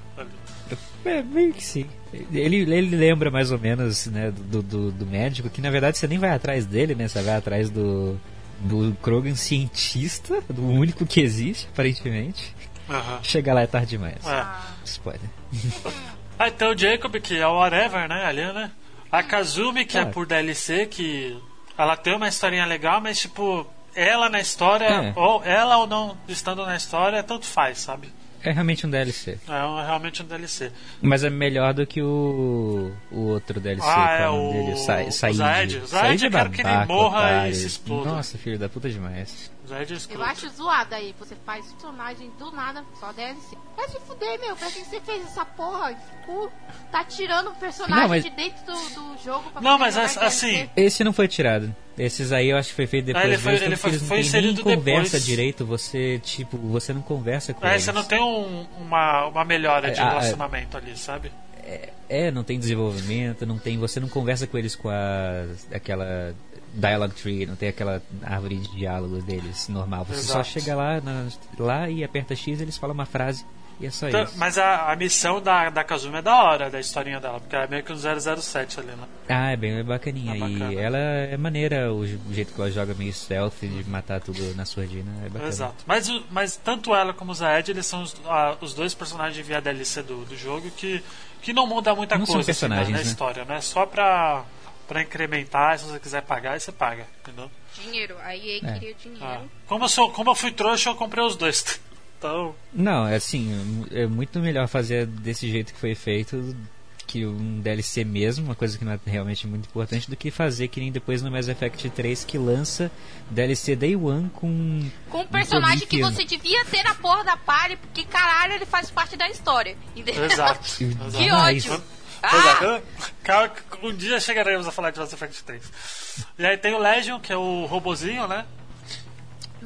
É, meio que sim. Ele, ele lembra mais ou menos, né, do, do, do médico, que na verdade você nem vai atrás dele, né? Você vai atrás do, do Krogan cientista, do único que existe, aparentemente. Aham. Chega lá é tarde demais. É. Spoiler. Aí (laughs) tem o Jacob, que é o Whatever, né? Ali, né? A Kazumi, que é Ah. por DLC, que ela tem uma historinha legal, mas tipo, ela na história, É. ou ela ou não estando na história, tanto faz, sabe? É realmente um DLC. É um- realmente um DLC. Mas é melhor do que o, o outro DLC. Ah, qual é o nome o- dele? Sa o. Zaid. O Zaid Said eu é quero que ele morra e se exploda. Nossa, filho da puta demais. É Eu acho zoado aí, você faz personagem do nada, só DLC. Vai se fuder, meu, pra que você fez essa porra? Tipo, tá tirando o personagem Não, mas- de dentro do, do jogo pra Não, mas assim, Esse não foi tirado. Esses aí eu acho que foi feito depois. Ah, ele foi- ele foi- eles não foi inserido nem conversa depois. direito. Você, tipo, você não conversa com É, eles. você não tem um- uma, uma melhora de É, ah, é. relacionamento ali, sabe? É, não tem desenvolvimento, não tem. Você não conversa com eles com a aquela dialogue tree, não tem aquela árvore de diálogos deles normal. Você só Exato. chega lá, na- lá e aperta X, eles falam uma frase e é só Então, isso. mas a, a missão da, da Kazumi é da hora, da historinha dela, porque é meio que um 007 ali, né? Ah, é bem bacaninha. É bacana. E ela é maneira, o o jeito que ela joga meio stealth de matar tudo na surdina. É bacana. Exato. Mas, mas tanto ela como o Zaed, eles são os, ah, os dois personagens via DLC do, do jogo que, que não muda muita Não coisa assim, na, personagens, na né? história, né? Só pra, pra incrementar, se você quiser pagar, aí você paga, entendeu? Dinheiro, a EA É. queria dinheiro. Ah. Como, eu sou, como eu fui trouxa, eu comprei os dois. (laughs) Então, Não, é assim, é muito melhor fazer desse jeito que foi feito que um DLC mesmo, uma coisa que não é realmente muito importante, do que fazer que nem depois no Mass Effect 3 que lança DLC Day One com. Com um personagem que Prometheus. você devia ter na porra da party, porque caralho, ele faz parte da história. Entendeu? exato. (laughs) Que Demais. ódio. Exato. Ah, Calma Um dia chegaremos a falar de Mass Effect 3. E aí tem o Legion, que é o robozinho, né?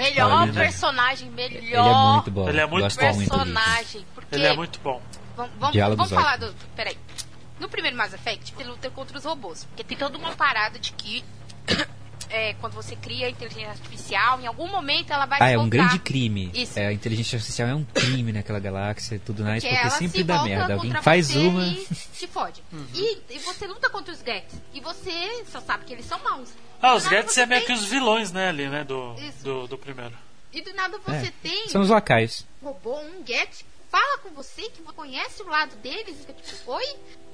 melhor Olha, né? personagem, melhor Ele é muito bom. Ele é muito Gosto bom. personagem. Porque Ele é muito bom. Vamos, vamos, vamos falar do. Peraí. No primeiro Mass Effect, você luta contra os robôs. Porque tem toda uma parada de que. É, quando você cria inteligência artificial, em algum momento ela vai Ah, é um grande crime. Isso. É, a inteligência artificial é um crime naquela galáxia e tudo mais, Porque porque ela sempre se dá merda. Alguém faz uma. E te fode. Uhum. E, e você luta contra os Gets. E você só sabe que eles são maus. Ah, os Gets é meio tem- que os vilões, né, ali, né, do, do, do primeiro. E do nada você É, tem São os lacaios. um robô, um Get, fala com você, que você conhece o lado deles. E fica tipo, oi?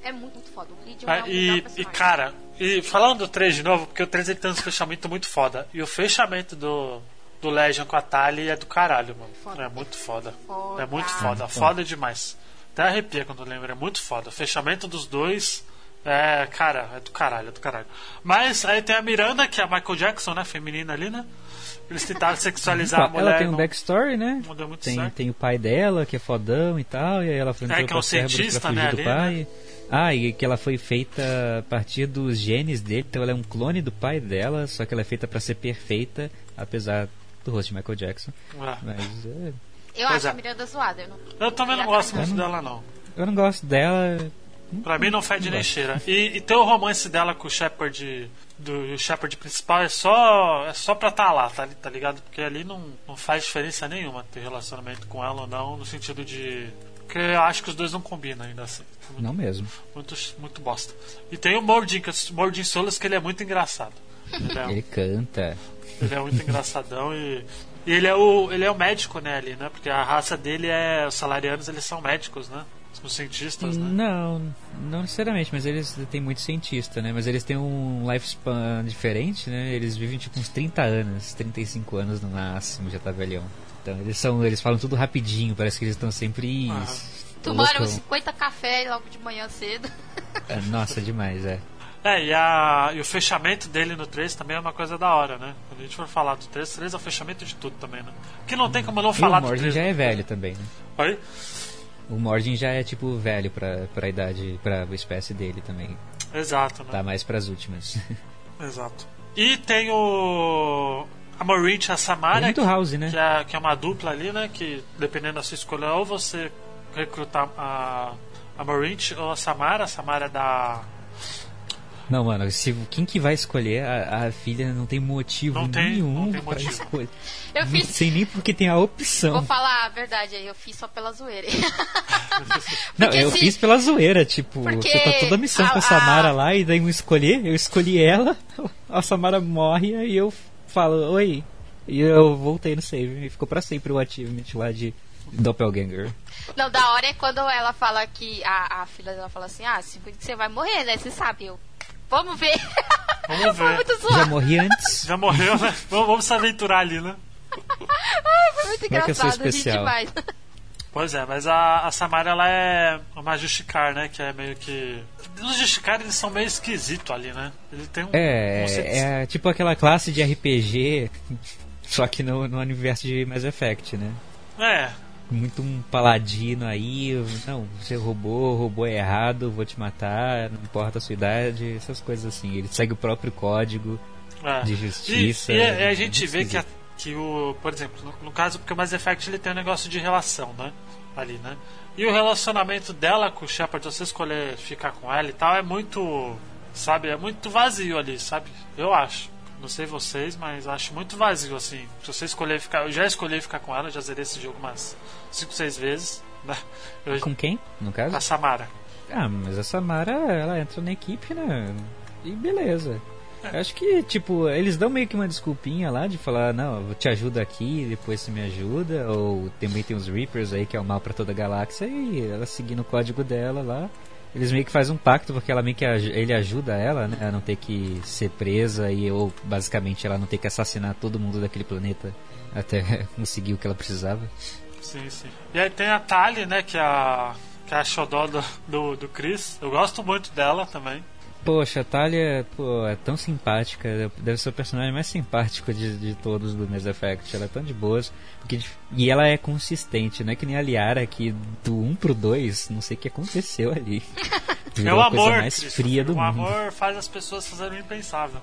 É muito, muito foda. O Legion é Ah, o melhor e, e, personagem. cara, e falando do 3 de novo, porque o 3 ele tem um fechamento muito foda. E o fechamento do, do Legion com a Tali é do caralho, mano. Foda. É muito foda. Foda. É muito foda. Foda demais. Até arrepia quando eu lembro. É muito foda. O fechamento dos dois. É, cara, é do caralho, é do caralho. Mas aí tem a Miranda, que é a Michael Jackson, né? Feminina ali, né? Eles tentaram sexualizar a mulher. ela tem um não- backstory, né? não deu muito Tem, certo. tem o pai dela, que é fodão e tal, e aí ela foi É, que é um cientista, pra fugir né, do ali, pai. Ah, e que ela foi feita a partir dos genes dele, então ela é um clone do pai dela, só que ela é feita pra ser perfeita, apesar do rosto de Michael Jackson. É. Mas é, Eu Pois acho é. a Miranda zoada. Eu, não... Eu também não gosto muito dela, não. eu não gosto dela. Pra mim não fede nem cheira. E, e ter o romance dela com o Shepard do Shepard principal é só é só pra estar lá, tá, tá ligado? Porque ali não, não faz diferença nenhuma ter relacionamento com ela ou não, no sentido de porque eu acho que os dois não combinam ainda assim. Muito, Não mesmo. muito, muito bosta. E tem o Mordin, que o Mordin Solas, que ele é muito engraçado. Ele é, Ele canta. ele é muito engraçadão e E ele é o, ele é o médico, né, ali, né? Porque a raça dele é. Os salarianos, eles são médicos, né? Os cientistas, né? Não, não necessariamente, mas eles têm muito cientista, né? Mas eles têm um lifespan diferente, né? Eles vivem tipo uns 30 anos, 35 anos no máximo, já tá velhão. Então eles são, eles falam tudo rapidinho, parece que eles estão sempre. Ah. Tomaram 50 café logo de manhã cedo. É, nossa, demais, é. É, e, a, e o fechamento dele no 3 também é uma coisa da hora, né? Quando a gente for falar do 3, 3 é o fechamento de tudo também, né? Que não tem como não falar do 3. O Mordin já é velho também, né? Oi? O Mordin já é tipo velho pra, pra idade, pra espécie dele também. Exato, né? Tá mais pras últimas. (laughs) Exato. E tem o. A Maureen e a Samara. muito que, House, né? Que é, que é uma dupla ali, né? Que dependendo da sua escolha, ou você recrutar a, a Maureen ou a Samara. A Samara é da não, mano, se, quem que vai escolher a, a filha não tem motivo não tem, nenhum não pra escolher. Eu fiz... Sem nem porque tem a opção. Vou falar a verdade aí, eu fiz só pela zoeira. (laughs) não, eu se... fiz pela zoeira, tipo, porque você tá toda a missão a, com a Samara a... lá e daí eu escolher, eu escolhi ela, a Samara morre e eu falo, oi. E eu voltei no save e ficou pra sempre o achievement lá de Doppelganger. Não, da hora é quando ela fala que a, a filha dela fala assim, ah, você vai morrer, né? Você sabe, eu Vamos ver. (laughs) Vamos ver. Já morri antes? Já morreu, né? Vamos, vamos se aventurar ali, né? (laughs) foi muito engraçado, é que eu sou especial. demais. Pois é, mas a, a Samara ela é uma Justicar, né? Que é meio que. Os Justicar eles são meio esquisitos ali, né? Ele tem um. É, é tipo aquela classe de RPG, (laughs) só que no, no universo de Mass Effect, né? É, muito um paladino aí, não, você roubou, roubou errado, vou te matar, não importa a sua idade, essas coisas assim. Ele segue o próprio código é. de justiça. E, e a, a gente vê que, a, que o, por exemplo, no, no, caso, porque o Mass Effect ele tem um negócio de relação, né? Ali, né? E o relacionamento dela com o Shepard, você escolher ficar com ela e tal, é muito, sabe, é muito vazio ali, sabe? Eu acho. Não sei vocês, mas acho muito vazio assim. Se você escolher ficar, eu já escolhi ficar com ela, já zerei esse jogo umas 5, 6 vezes. Né? Eu, com quem, no caso? Com a Samara. Ah, mas a Samara, ela entra na equipe, né? E beleza. É. Acho que, tipo, eles dão meio que uma desculpinha lá de falar, não, eu te ajudo aqui, depois você me ajuda. Ou também tem os Reapers aí, que é o mal para toda a galáxia, e ela seguindo o código dela lá. Eles meio que fazem um pacto porque ela meio que ele ajuda ela, né, a não ter que ser presa e ou basicamente ela não ter que assassinar todo mundo daquele planeta até (laughs) conseguir o que ela precisava. Sim, sim. E aí tem a Tali, né, que é a que é a xodó do, do, do Chris. Eu gosto muito dela também. Poxa, a Talia pô, é tão simpática, deve ser o personagem mais simpático de, de todos do Mass Effect. Ela é tão de boas. Porque, e ela é consistente, não é que nem a Liara que do 1 pro 2, não sei o que aconteceu ali. (laughs) é o amor, mais fria do o mundo. O amor faz as pessoas fazerem o impensável.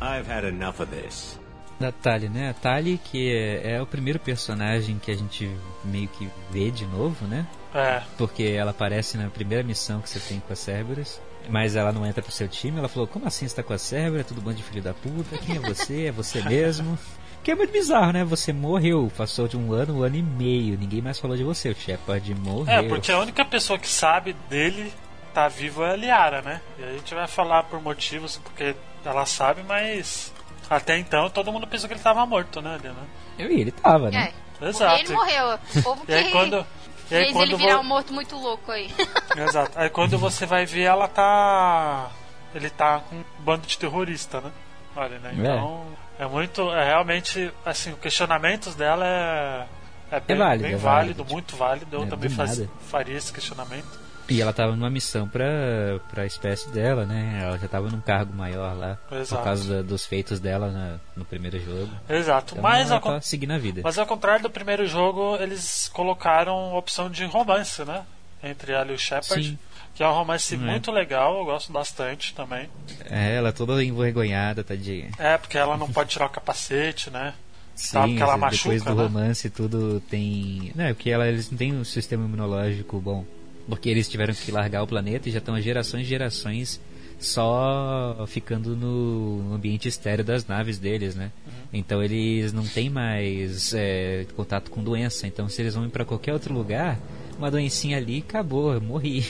I've had enough of this. Da Tali, né? A Tali, que é, é o primeiro personagem que a gente meio que vê de novo, né? É. Porque ela aparece na primeira missão que você tem com a Cerberus mas ela não entra pro seu time. Ela falou: Como assim você tá com a Cerber? É tudo bando de filho da puta. Quem é você? É você mesmo? (laughs) Que é muito bizarro, né? Você morreu, passou de um ano, um ano e meio. Ninguém mais falou de você. O Shepard morreu. É, porque a única pessoa que sabe dele tá vivo é a Liara, né? E a gente vai falar por motivos, porque ela sabe, mas até então todo mundo pensou que ele tava morto, né, ali, né? Eu e ele tava, né? É. Exato. Ele morreu. O povo e aí, quando e aí, Fez ele virar um morto muito louco aí. (laughs) Exato. Aí quando você vai ver, ela tá. Ele tá com um bando de terrorista, né? Olha, né? É. Então. É, é muito. É realmente. Assim, o questionamento dela é. É bem, é válido, bem é válido, válido, muito válido. Eu é, também faz, faria esse questionamento. E ela estava numa missão para a espécie dela, né? Ela já estava num cargo maior lá. Exato. Por causa dos feitos dela na, no primeiro jogo. Exato. Então, mas ela tá seguindo a vida. Mas ao contrário do primeiro jogo, eles colocaram opção de romance, né? Entre ela e o Shepard. Sim. Que é um romance é. muito legal, eu gosto bastante também. É, ela é toda envergonhada, tadinha. É, porque ela não pode tirar o capacete, né? Sim, tá, porque ela machuca, depois do né? romance tudo tem. Não, é porque ela, eles não têm um sistema imunológico bom. Porque eles tiveram que largar o planeta e já estão gerações e gerações só ficando no ambiente estéreo das naves deles, né? Uhum. Então eles não têm mais é, contato com doença. Então se eles vão ir para qualquer outro lugar, uma doencinha ali acabou, eu morri.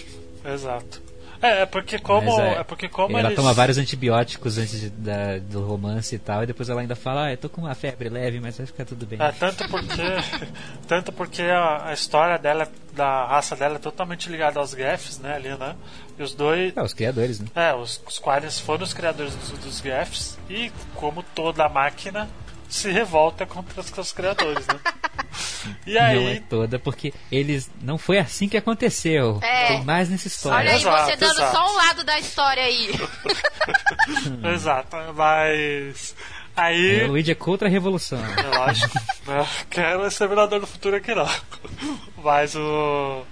Exato. É, é porque como. Mas, É, porque como ela eles... toma vários antibióticos antes de- da- do romance e tal, e depois ela ainda fala, ah, eu tô com uma febre leve, mas vai ficar tudo bem. É, tanto porque. (laughs) tanto porque a, a história dela, da raça dela é totalmente ligada aos Geths, né, ali, né? E os dois. É, os criadores, né? É, os, os Quarians foram os criadores dos, dos e, como toda máquina, se revolta contra os seus criadores, né? (laughs) E Não é aí. toda, porque eles. Não foi assim que aconteceu. É. Tem mais nessa história. Olha aí, Exato, você dando exato. só um lado da história aí. (laughs) Exato, mas. Aí. É, o Luigi é contra a revolução. É lógico. Não quero Exterminador do Futuro aqui não. Mas o.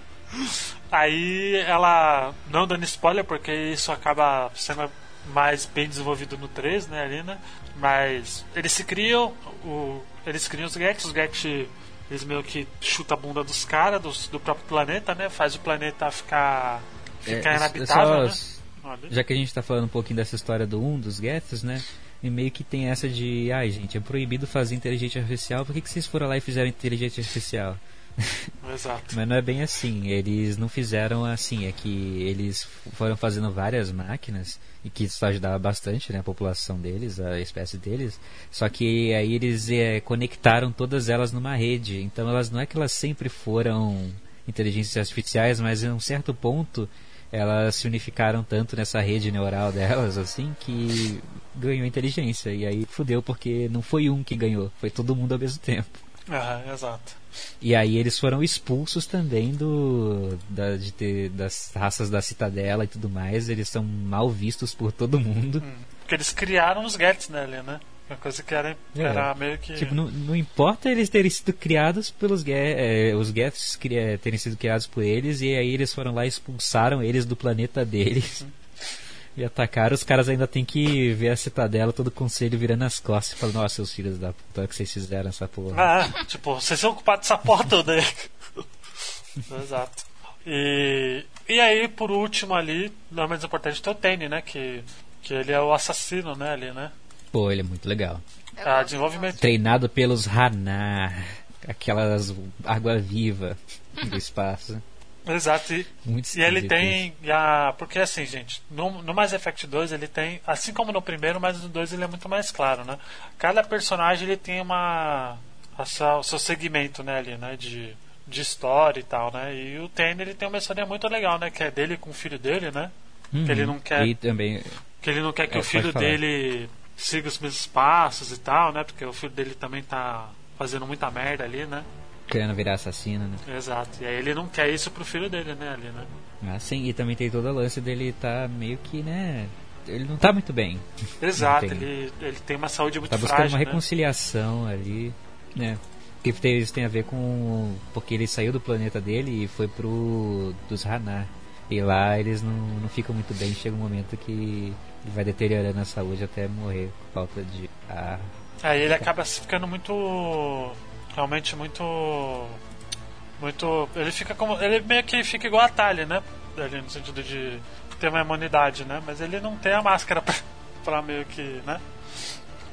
Aí ela. Não dando spoiler, porque isso acaba sendo mais bem desenvolvido no 3, né, ali, né? Mas eles se criam, o, eles criam os Geth, os Geth eles meio que chutam a bunda dos caras, dos- do próprio planeta, né? Faz o planeta ficar, ficar É, inabitável, só- né? Já que a gente tá falando um pouquinho dessa história do 1, dos Geths, né? E meio que tem essa de, ai gente, é proibido fazer inteligência artificial, por que, que vocês foram lá e fizeram inteligência artificial? (laughs) Exato. Mas não é bem assim, eles não fizeram assim, é que eles foram fazendo várias máquinas, e que isso ajudava bastante, né, a população deles, a espécie deles, só que aí eles eh, conectaram todas elas numa rede, então elas não é que elas sempre foram inteligências artificiais, mas em um certo ponto elas se unificaram tanto nessa rede neural delas, assim, que ganhou inteligência, e aí fudeu porque não foi um que ganhou, foi todo mundo ao mesmo tempo. Aham, exato. E aí eles foram expulsos também do da, de ter, das raças da Citadela e tudo mais. Eles são mal vistos por todo mundo. Hum. Porque eles criaram os Geths, né, ali, né? Uma coisa que era, É. era meio que. Tipo, não, não importa eles terem sido criados pelos Ge- eh, os Geths terem sido criados por eles e aí eles foram lá e expulsaram eles do planeta deles. E atacaram, os caras ainda tem que ver a citadela, todo o conselho virando as costas e falando, nossa, seus filhos da puta, que vocês fizeram essa porra. Ah, tipo, vocês são culpados dessa porra toda aí. (laughs) Exato. E, e aí, por último ali, não é menos importante, tem o Tane, né? Que, que ele é o assassino, né, ali, né? Pô, ele é muito legal. Ah, desenvolvimento. Treinado pelos Hanar, aquelas água-viva do espaço. Exato. E, e ele tem. a- porque assim, gente, no, no Mass Effect 2 ele tem. Assim como no primeiro, mas no 2 ele é muito mais claro, né? Cada personagem ele tem uma. o seu segmento, né, ali, né? De, de história e tal, né? E o Tane ele tem uma história muito legal, né? Que é dele com o filho dele, né? Uhum. Que ele não quer. E também, Que ele não quer que É, o filho dele siga os mesmos passos e tal, né? Porque o filho dele também tá fazendo muita merda ali, né? Querendo virar assassino, né? Exato. E aí ele não quer isso pro filho dele, né? Ali, né? Ah, sim, e também tem todo o lance dele tá meio que, né? Ele não tá muito bem. (laughs) Exato. Tem. Ele, ele tem uma saúde muito Tá buscando frágil, uma né? reconciliação ali, né? Que tem, isso tem a ver com. Porque ele saiu do planeta dele e foi pro. dos Hanar. E lá eles não, não ficam muito bem. Chega um momento que ele vai deteriorando a saúde até morrer por falta de ar. Aí ele acaba ficando muito. Realmente muito. Muito. Ele fica como. Ele meio que fica igual a Tali, né? Ali no sentido de ter uma imunidade, né? Mas ele não tem a máscara (laughs) pra, pra meio que. né?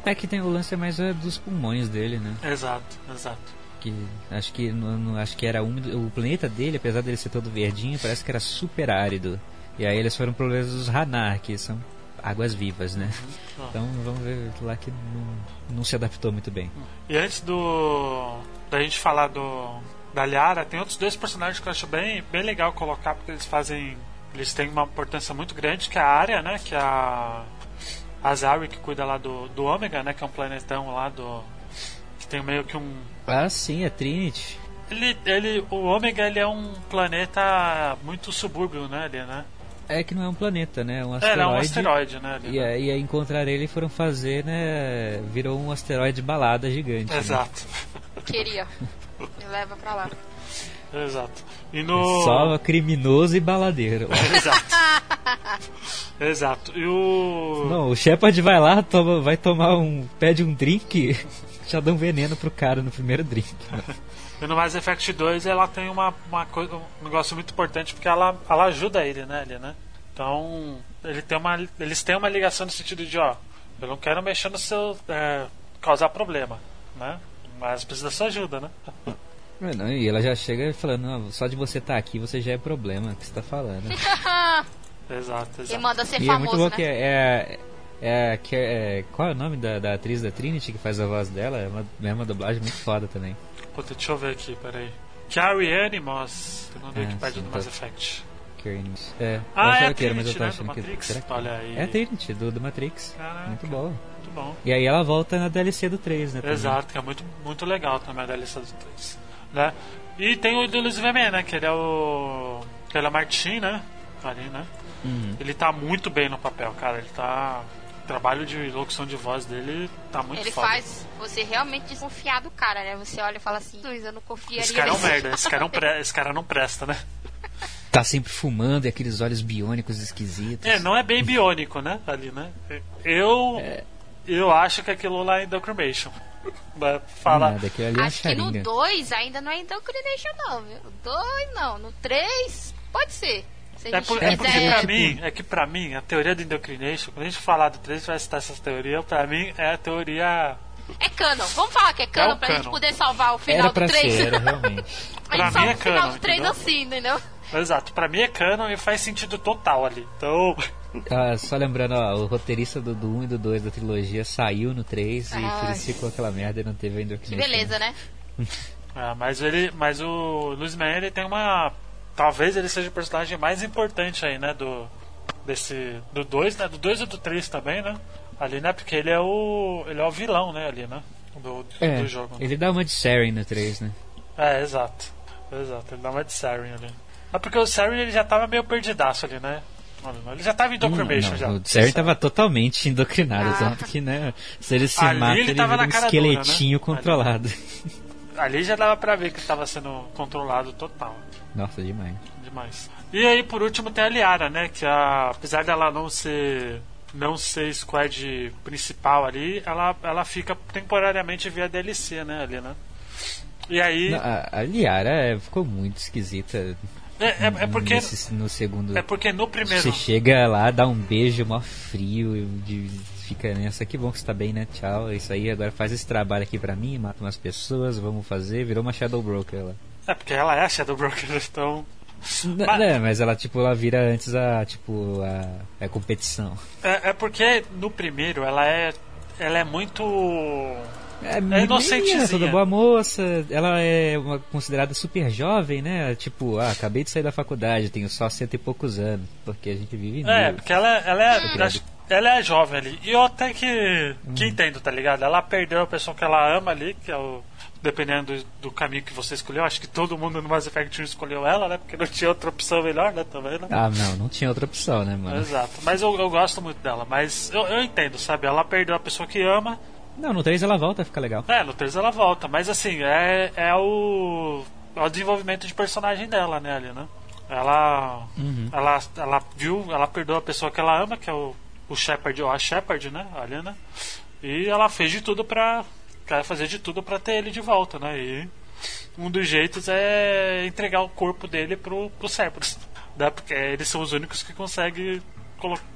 É que tem o lance mais é, dos pulmões dele, né? Exato, exato. Que acho que no, no- acho que era úmido. O planeta dele, apesar dele ser todo verdinho, parece que era super árido. E aí eles foram pro lance dos Hanar, que são águas vivas, né? Ah. Então vamos ver lá que não, não se adaptou muito bem. E antes do. da gente falar do. da Liara, tem outros dois personagens que eu acho bem, bem legal colocar, porque eles fazem. Eles têm uma importância muito grande, que é a área, né? Que é a. A Zari que cuida lá do, do Ômega, né? Que é um planetão lá do. Que tem meio que um. Ah, sim, é Trinity. Ele, ele, o Ômega ele é um planeta muito subúrbio, né? Ali, né? É que não é um planeta, né? É um É, asteroide. ele é um asteroide, né? Ali, E né? aí, e aí encontrar ele e foram fazer, né? Virou um asteroide balada gigante. né? Exato. Queria. Me leva pra lá. Exato. E no. Só criminoso e baladeiro. (laughs) Exato. Exato. E o. Não, o Shepard vai lá, toma, vai tomar um. pede um drink, (laughs) já dá um veneno pro cara no primeiro drink. (laughs) E no Mass Effect 2 ela tem uma, uma coisa, um negócio muito importante porque ela, ela ajuda ele, né, ele, né? Então, ele tem uma, eles têm uma ligação no sentido de, ó, eu não quero mexer no seu. é, causar problema, né? Mas precisa da sua ajuda, né? Mano, e ela já chega falando, "Não, só de você estar aqui você já é problema, que você tá falando? (laughs) Exato, exato. manda ser E é muito famoso, bom né? que é, é, é, que é- Qual é o nome da, da atriz da Trinity que faz a voz dela? É uma, é uma dublagem muito foda também. Puta, deixa eu ver aqui, peraí. Carrie Anne Moss, segundo a Ah, Wikipedia do. Mass Effect. Karen. É, eu Ah, achava é a que era, mas eu Trinity, tô né, achando do. Matrix? Que- Olha aí. É a Trinity, do, do Matrix. Caraca. Muito bom. Muito bom. E aí ela volta na DLC do 3, né? também. Exato, que é muito, muito legal também a DLC dos três. Né? E tem o do Luiz Vermelho, né? Que ele é o. Que ele é Martin, né? Ali, né? Uhum. Ele tá muito bem no papel, cara. Ele tá. O trabalho de locução de voz dele tá muito Ele foda. faz você realmente desconfiar do cara, né? Você olha e fala assim, Luiz, eu não confiaria Esse cara é um merda, esse cara não, pre... esse cara não presta, né? (laughs) Tá sempre fumando e aqueles olhos biônicos esquisitos. É, não é bem biônico, né? Ali, né? Eu. É. Eu acho que aquilo lá é. Vai Fala. Nada, aquilo ali é uma Acho que no charinga. 2 ainda não é Indoctrination, não, viu? No 2 não. No 3 pode ser. Se É, gente por- é porque pra tipo- mim, é que pra mim, a teoria do Indoctrination, quando a gente falar do 3, vai citar essas teorias, pra mim é a teoria. É canon. Vamos falar que é canon É pra gente canon. poder salvar o final Era pra do 3. ser, era (laughs) realmente. a Pra gente mim salva é o final canon, do 3 entendeu? assim, entendeu? Exato, pra mim é canon e faz sentido total ali. Então. (laughs) Ah, só lembrando, ó, o roteirista do, do 1 e do 2 da trilogia saiu no 3 e por isso ficou aquela merda e não teve ainda Que beleza, né? É, (laughs) mas ele. Mas o Luiz Mann ele tem uma. Talvez ele seja o personagem mais importante aí, né? Do. Desse. Do 2, né? Do 2 e do 3 também, né? Ali, né? Porque ele é o. Ele é o vilão, né, ali, né? Do, É, do jogo. ele dá uma de Saren no 3, né? É, exato. Exato, ele dá uma de Saren ali. É porque o Saren ele já tava meio perdidaço ali, né? Ele já tava em Docrimation Não, já. O Saren tava totalmente indocrinado, Ah. tanto que, né, se ele se Ali mata, ele ele, tava vira na um cara dura, né? esqueletinho Ali. Ali já dava pra ver que ele tava sendo controlado total. Nossa, demais. Demais. E aí, por último, tem a Liara, né? Que a- apesar dela não ser não ser squad principal ali, ela, ela fica temporariamente via DLC, né? Ali, né? E aí. Não, a, a Liara é, ficou muito esquisita É, é, é porque. nesse- no segundo. É porque no primeiro. Você chega lá, dá um beijo mó frio, de, fica nessa, que bom que você tá bem, né? Tchau, é isso aí, agora faz esse trabalho aqui pra mim, mata umas pessoas, vamos fazer, virou uma Shadow Broker lá. É porque ela é a Shadow Broker, então. N- Mas- né, mas ela, tipo, ela vira antes a, tipo, a, a competição. É, é porque no primeiro ela é. Ela é muito. É, inocentezinha. menina, toda boa moça, ela é uma, considerada super jovem, né? Tipo, ah, acabei de sair da faculdade, tenho só cento e poucos anos, porque a gente vive É, porque ela, ela é. credo. Ela é jovem ali. E eu até que, que Hum. entendo, tá ligado? Ela perdeu a pessoa que ela ama ali, que é o. Dependendo do, do caminho que você escolheu, acho que todo mundo no Mass Effect 1 escolheu ela, né? Porque não tinha outra opção melhor, né? Também, né? Ah, não, não tinha outra opção, né, mano? Exato. Mas eu, eu gosto muito dela. Mas eu, eu entendo, sabe? Ela perdeu a pessoa que ama. Não, no 3 ela volta, fica legal. É, no 3 ela volta. Mas assim, é, é o. É o desenvolvimento de personagem dela, né, ali, né? Ela. Uhum. Ela, ela viu, ela perdoa a pessoa que ela ama, que é o, o Shepard, ou a Shepard, né? Né? E ela fez de tudo pra. Quer fazer de tudo pra ter ele de volta, né? E um dos jeitos é entregar o corpo dele pro, pro Cerberus. Né? Porque eles são os únicos que conseguem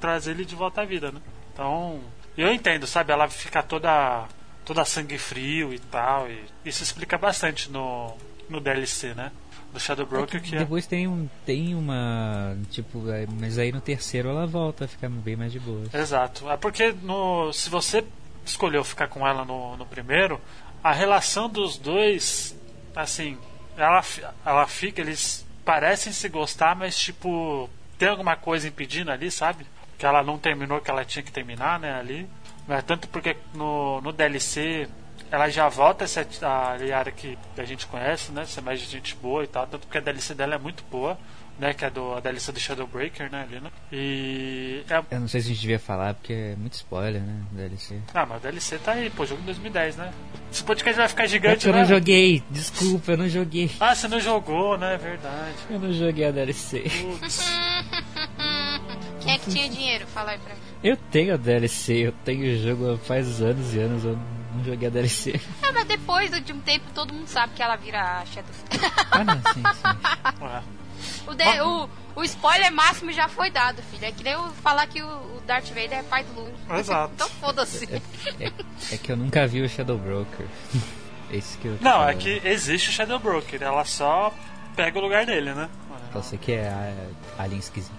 trazer ele de volta à vida, né? Então. Eu entendo, sabe? Ela fica toda. toda sangue frio e tal. E isso explica bastante no, no DLC, né? Do Shadow Broker, que é. Depois tem, um, tem uma. Tipo, é, mas aí no terceiro ela volta a ficar bem mais de boa. Exato. É porque no, se você escolheu ficar com ela no, no primeiro, a relação dos dois, assim, ela, ela fica, eles parecem se gostar, mas tipo, tem alguma coisa impedindo ali, sabe? Que ela não terminou o que ela tinha que terminar, né, ali. Mas tanto porque no, no DLC ela já volta a ser a Liara que a gente conhece, né? Ser mais de gente boa e tal. Tanto porque a DLC dela é muito boa, né? Que é do, a DLC do Shadowbreaker, né? Ali, né? E é, Eu não sei se a gente devia falar, porque é muito spoiler, né? DLC. ah, mas o DLC tá aí, pô, jogo em 2010, né? Esse podcast vai ficar É gigante, porque eu né? não joguei, desculpa, eu não joguei. Ah, você não jogou, né? Verdade. Eu não joguei a DLC. Putz. (laughs) Quem é que tinha dinheiro? Fala aí pra mim. Eu tenho a DLC, eu tenho o jogo faz anos e anos, eu não joguei a DLC. Ah, mas depois de um tempo todo mundo sabe que ela vira a Shadow. Ah, não, sim, sim. Ué. (laughs) o, de- o, o spoiler máximo já foi dado, filho. É que nem eu falar que o, Darth Vader é pai do Luke. Exato. então foda-se. É, é que eu nunca vi o Shadow Broker. (laughs) É isso que eu Não, é que existe o Shadow Broker, ela só pega o lugar dele, né? Você que é a, alien esquisito.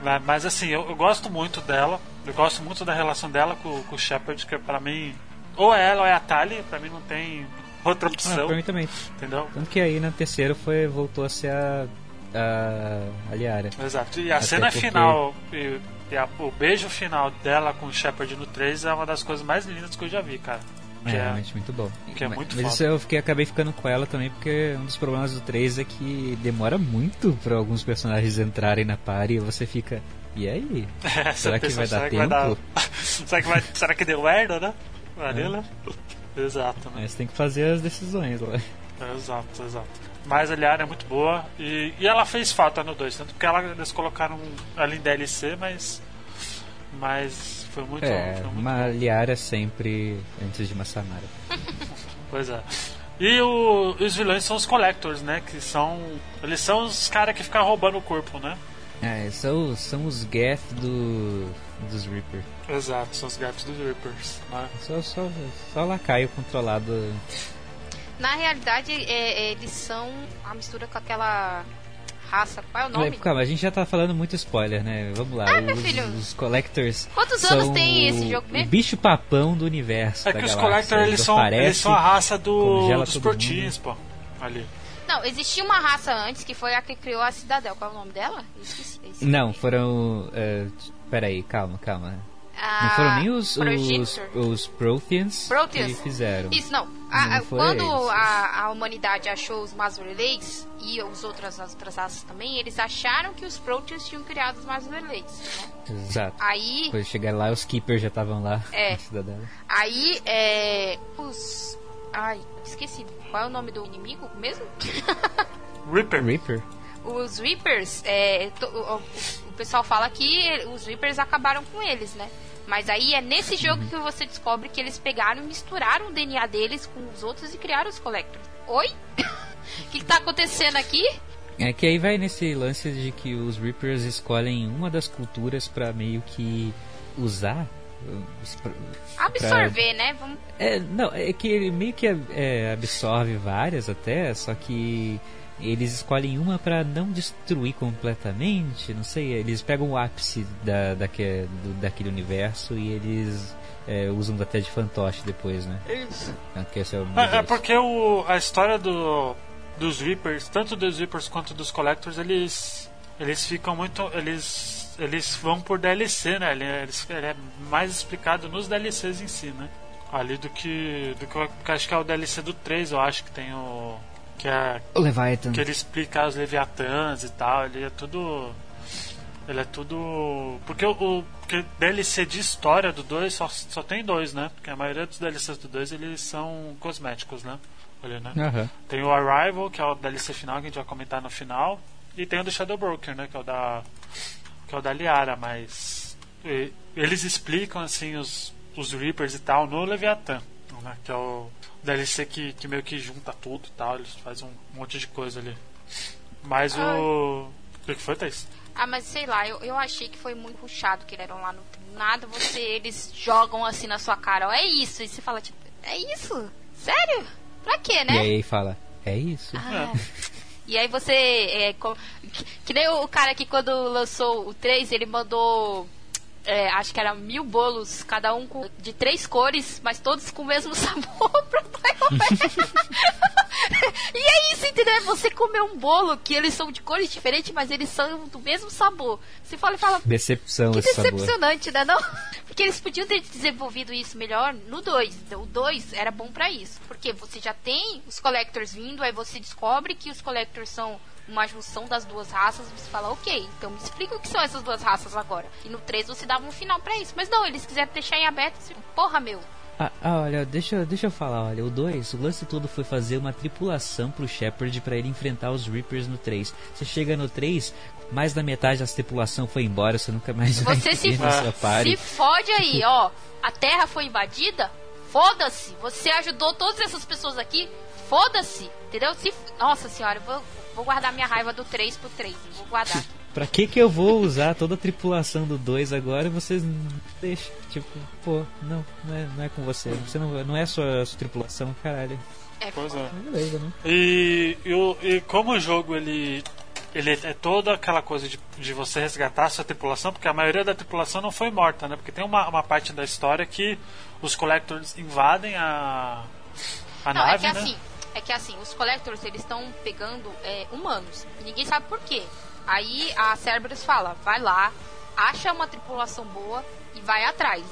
Mas, mas, assim, eu, eu, gosto muito dela. Eu gosto muito da relação dela com, com o Shepard, que pra mim. Ou é ela ou é a Tali, pra mim não tem outra opção. Ah, pra mim também. Entendeu? Tanto que aí na terceira foi, voltou a ser a. a, a Liara. Exato. E a Até cena porque... final. E, e a, o beijo final dela com o Shepard no 3 é uma das coisas mais lindas que eu já vi, cara. É, é, realmente muito bom. Que é muito Mas isso eu fiquei, acabei ficando com ela também, porque um dos problemas do 3 é que demora muito para alguns personagens entrarem na party e você fica. E aí? (laughs) É, será que vai dar tempo? Vai (laughs) dar... será, que vai... será que deu merda, né? Valeu, é. Exato. Né? Mas tem que fazer as decisões lá. É, exato, exato. Mas a Liara é muito boa e, e ela fez falta no 2, tanto que ela, eles colocaram ela em DLC, mas. Mas foi muito. É, foi muito uma bom. Liara sempre antes de uma Samara. (laughs) pois é. E o, os vilões são os Collectors, né? Que são. Eles são os caras que ficam roubando o corpo, né? É, são, são os Geth do, dos Reapers. Exato, são os Geth dos Reapers. Né? Só, só, só lacaio controlado. Na realidade, é, eles são a mistura com aquela raça. Qual é o nome? Calma, a gente já tá falando muito spoiler, né? Vamos lá. Ah, os, meu filho. Os Collectors. Quantos anos tem esse jogo mesmo? O bicho papão do universo. É que os Collectors eles são, eles são a raça do, dos Proteins, pô. Ali. Não, existia uma raça antes que foi a que criou a Cidadel. Qual é o nome dela? Esqueci, esqueci. Não, foram. Uh, peraí, calma, calma. Ah, não foram nem os, os, os Protheans, Protheans, que fizeram. Isso, não. A, não quando a, a, humanidade achou os Mazurleis e os outras, as outras raças também, eles acharam que os Protheans tinham criado os Mazurleis. Né? Exato. Aí... Depois de chegar lá, os Keepers já estavam lá. É. (laughs) Aí, é, os... Ai, esqueci. Qual é o nome do inimigo mesmo? (laughs) Reaper. Reaper. Os Reapers, é, to, o, o, pessoal fala que os Reapers acabaram com eles, né? Mas aí é nesse jogo que você descobre que eles pegaram e misturaram o DNA deles com os outros e criaram os Collectors. Oi? O que, que tá acontecendo aqui? É que aí vai nesse lance de que os Reapers escolhem uma das culturas para meio que usar Absorver, pra... né? Vamos... É, não, é que ele meio que é, absorve várias até, só que eles escolhem uma para não destruir completamente, não sei, eles pegam o ápice da, daquele, do, daquele universo e eles é, usam até de fantoche depois, né? Isso. É, é, é, porque o, a história do, dos Reapers, tanto dos Reapers quanto dos Collectors, eles eles ficam muito, eles eles vão por DLC, né? Ele, eles, ele é mais explicado nos DLCs em si, né? Ali do que. do que, que acho que é o DLC do 3, eu acho que tem o. Que é. O Leviathan. Que ele explica os Leviatãs e tal. Ele é tudo. Ele é tudo. Porque o. Porque DLC de história do 2 só, só tem dois, né? Porque a maioria dos DLCs do 2 eles são cosméticos, né? Ali, né? Uhum. Tem o Arrival, que é o DLC final que a gente vai comentar no final. E tem o do Shadow Broker, né? Que é o da que é o da Liara, mas e, eles explicam assim os, os Reapers e tal no Leviathan, né, que é o DLC que, que meio que junta tudo e tal, eles fazem um monte de coisa ali. Mas Ai. o. O que foi, Thaís? Ah, mas sei lá, eu, eu achei que foi muito puxado que eles eram lá no nada, você eles jogam assim na sua cara, ó, é isso, e você fala tipo, é isso? Sério? Pra quê, né? E aí fala, é isso. Ah. É. E aí você. É, que, que, nem o cara que quando lançou o 3, ele mandou. É, acho que era mil bolos, cada um com, de três cores, mas todos com o mesmo (laughs) sabor pro (laughs) E é isso, entendeu? Você comer um bolo que eles são de cores diferentes, mas eles são do mesmo sabor. Você fala e fala. Decepção, Que decepcionante, sabor. né? Não? (laughs) Porque eles podiam ter desenvolvido isso melhor no 2. Então, o 2 era bom para isso. Porque você já tem os Collectors vindo, aí você descobre que os Collectors são uma junção das duas raças, você fala, ok, então me explica o que são essas duas raças agora. E no 3 você dava um final para isso. Mas não, eles quiseram deixar em aberto, assim, porra, meu. Ah, ah, olha, deixa, deixa eu falar, olha, o 2, o lance todo foi fazer uma tripulação pro Shepard para ele enfrentar os Reapers no 3. Você chega no 3, mais da metade da tripulação foi embora, você nunca mais vai Você se, se fode aí, ó. A Terra foi invadida? Foda-se. Você ajudou todas essas pessoas aqui? Foda-se. Entendeu? Se, nossa senhora, eu vou, vou guardar minha raiva do 3 pro 3. Vou guardar. (laughs) Pra que que eu vou usar toda a tripulação do 2 agora e vocês deixam? Tipo, pô, não, não é, não é com você. Você não, não é sua, sua tripulação, caralho. É, pois é. Beleza, né? E, e, e como o jogo ele ele é toda aquela coisa de, de você resgatar a sua tripulação, porque a maioria da tripulação não foi morta, né? Porque tem uma, uma parte da história que os Collectors invadem a, a Não, nave, é que né? assim, é que assim, os Collectors eles estão pegando é, humanos. Ninguém sabe por quê. Aí a Cerberus fala, vai lá, acha uma tripulação boa e vai atrás.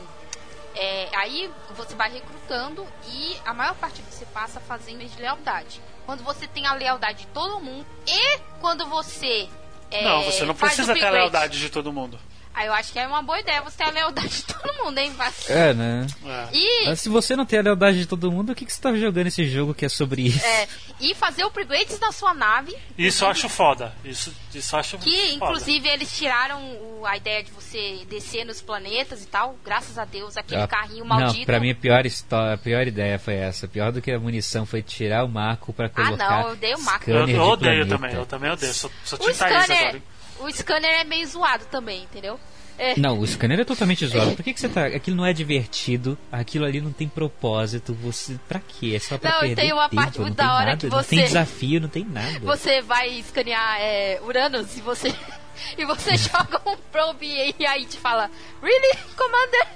É, aí você vai recrutando e a maior parte você passa fazendo de lealdade. Quando você tem a lealdade de todo mundo e quando você. é, Não, você não precisa ter a lealdade de todo mundo. Aí eu acho que é uma boa ideia você ter a lealdade de todo mundo, hein? Vai- É, né? É. E Mas se você não tem a lealdade de todo mundo, o que, que você tá jogando esse jogo que é sobre isso? É, e fazer upgrades na sua nave. Isso eu acho foda. Isso, isso eu acho Que foda. inclusive eles tiraram o- a ideia de você descer nos planetas e tal. Graças a Deus, aquele Ah, carrinho maldito. Não, pra mim a pior, história, a pior ideia foi essa. Pior do que a munição foi tirar o Marco pra colocar Ah, não, eu odeio o Marco. Eu, eu de odeio planeta. também, eu também odeio. Sou, sou o scanner, agora. O scanner é meio zoado também, entendeu? É, Não, o scanner é totalmente zoado. (laughs) Por que, que você tá. Aquilo não é divertido, aquilo ali não tem propósito. Você. Pra quê? É só pra Não, e perder tem uma tempo, parte muito da hora nada, que Não tem você- desafio, não tem nada. você vai escanear é, Uranus e você. (laughs) E você (laughs) joga um probe e aí te fala, Really, Commander?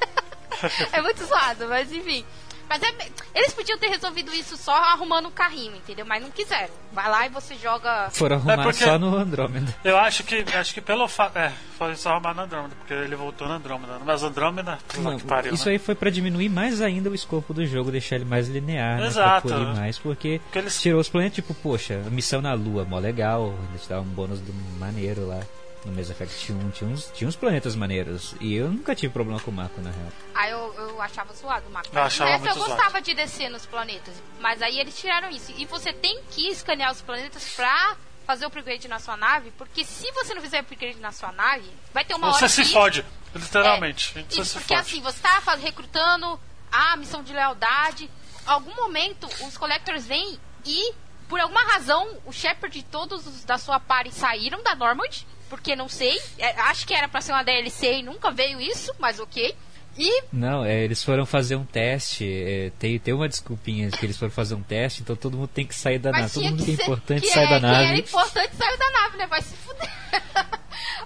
é muito zoado, mas enfim. Mas é, eles podiam ter resolvido isso só arrumando um carrinho, entendeu? Mas não quiseram. Vai lá e você joga. Foram arrumar É porque- só no Andrômeda. Eu acho que acho que pelo fato. É, foi só arrumar na Andrômeda, porque ele voltou na Andrômeda. Mas Andrômeda, Não, que pariu. isso né? aí foi pra diminuir mais ainda o escopo do jogo, deixar ele mais linear, né, Exato. polir mais, porque, Porque eles- tirou os planetas, tipo, poxa, missão na Lua, mó legal, eles davam um bônus do maneiro lá. No Mass Effect 1 tinha uns, tinha uns planetas maneiros. E eu nunca tive problema com o mapa, na real. Aí eu, eu achava zoado o mapa. Eu achava Nessa eu gostava de descer nos planetas. Mas aí eles tiraram isso. E você tem que escanear os planetas pra fazer o upgrade na sua nave. Porque se você não fizer o upgrade na sua nave, vai ter uma Você hora se que... fode, literalmente. É, Você isso, se porque fode. assim, você tá recrutando a missão de lealdade. Algum momento, os Collectors vêm e, por alguma razão, o Shepard e todos os da sua party saíram da Normand. Porque não sei. É, acho que era pra ser uma DLC e nunca veio isso, mas ok. E Não, é, eles foram fazer um teste. é, tem, tem uma desculpinha que eles foram fazer um teste, então todo mundo tem que sair da nave. Todo mundo que é importante que sai é, da Quem era nave. importante saiu da nave, né? Vai se fuder. (laughs)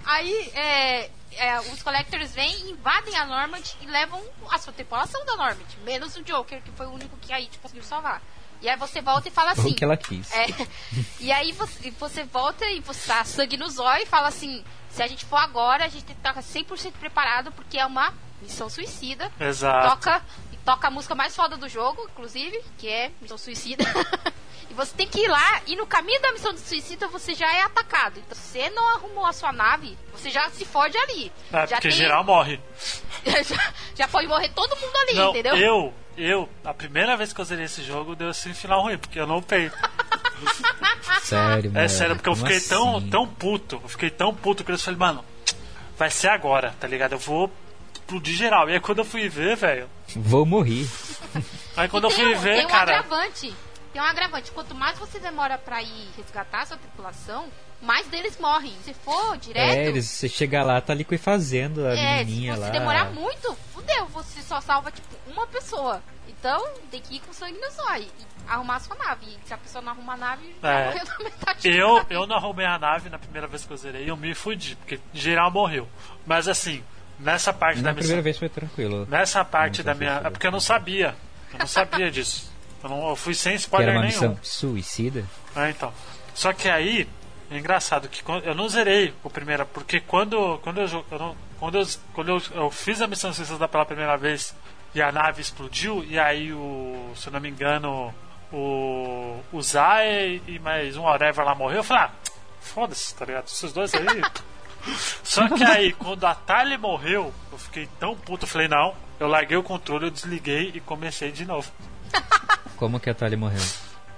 Aí, é, é, os Collectors vêm, invadem a Normand e levam a sua tripulação da Normand. Menos o Joker, que foi o único que a It conseguiu salvar. E aí você volta e fala assim... O que ela quis. É, (laughs) e aí você, você volta e você tá sangue no zóio e fala assim: se a gente for agora, a gente tem que estar 100% preparado porque é uma missão suicida. Exato. Toca, e toca a música mais foda do jogo, inclusive, que é Missão Suicida. (laughs) e você tem que ir lá e no caminho da missão de suicida você já é atacado. Então, se você não arrumou a sua nave, você já se fode ali. É, já porque tem- geral morre. (laughs) já, já pode morrer todo mundo ali, Não, entendeu? eu, eu, a primeira vez que eu zerei esse jogo, deu assim final ruim, porque eu não upei. (laughs) Sério, mano. É sério, porque eu fiquei tão, assim? tão puto. Eu fiquei tão puto que eu falei, mano, vai ser agora, tá ligado? Eu vou explodir geral. E aí quando eu fui ver, velho. Vou morrer. Aí quando eu tem fui um, ver, tem um cara. agravante. Tem um agravante. Quanto mais você demora pra ir resgatar a sua tripulação, mais deles morrem. Se for direto, É, eles, você chega lá, tá liquefazendo a é, se menininha você lá. demorar muito, fudeu. Você só salva, tipo, uma pessoa. Então, tem que ir com sangue no zóio. E arrumar a sua nave. E se a pessoa não arruma a nave, já É. morreu na metade Eu, da nave. eu não arrumei a nave na primeira vez que eu zerei, eu me fudi, porque geral morreu. Mas assim, nessa parte Na da missão. primeira vez foi tranquilo. Nessa parte da minha. É porque eu não sabia. Eu não sabia disso. Eu, não, eu fui sem Que spoiler era uma nenhum. missão suicida. É, então. Só que aí, é engraçado que eu não zerei o primeiro, porque quando, quando, eu, eu não- quando, eu, quando eu, eu fiz a missão suicida pela primeira vez e a nave explodiu, e aí o, se eu não me engano, o, o Zay e mais um whatever lá morreu, eu falei, ah, foda-se, tá ligado? Esses dois aí. (laughs) Só que aí, quando a Tali morreu, eu fiquei tão puto, eu falei, não, eu larguei o controle, eu desliguei e comecei de novo. Como que a Tali morreu?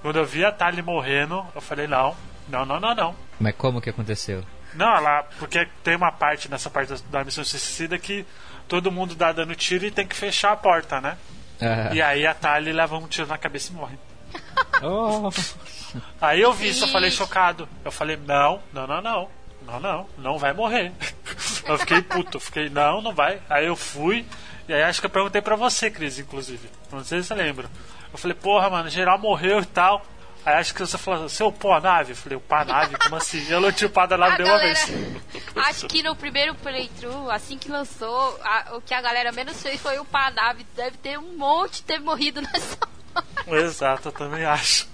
Quando eu vi a Tali morrendo, eu falei, não, não, não, não, não. Mas como que aconteceu? Não, ela. Porque tem uma parte nessa parte da, da missão suicida que todo mundo dá dando tiro e tem que fechar a porta, né? Ah, E aí a Tali leva um tiro na cabeça e morre. (laughs) oh, Aí eu vi isso, eu falei chocado. Eu falei, não, não, não, não. Não, não, não vai morrer. (laughs) Eu fiquei puto, fiquei, não, não vai. Aí eu fui, e aí acho que eu perguntei pra você, Cris, inclusive. Não sei se você lembra. Eu falei, porra, mano, geral morreu e tal. Aí acho que você falou, upou a nave? Eu falei, upar a nave? Como assim? Eu não tinha upado a nave A nenhuma galera- vez. (laughs) Acho que no primeiro playthrough, assim que lançou, a- o que a galera menos fez foi upar a nave. Deve ter um monte ter morrido (laughs) nessa. Exato, eu também acho.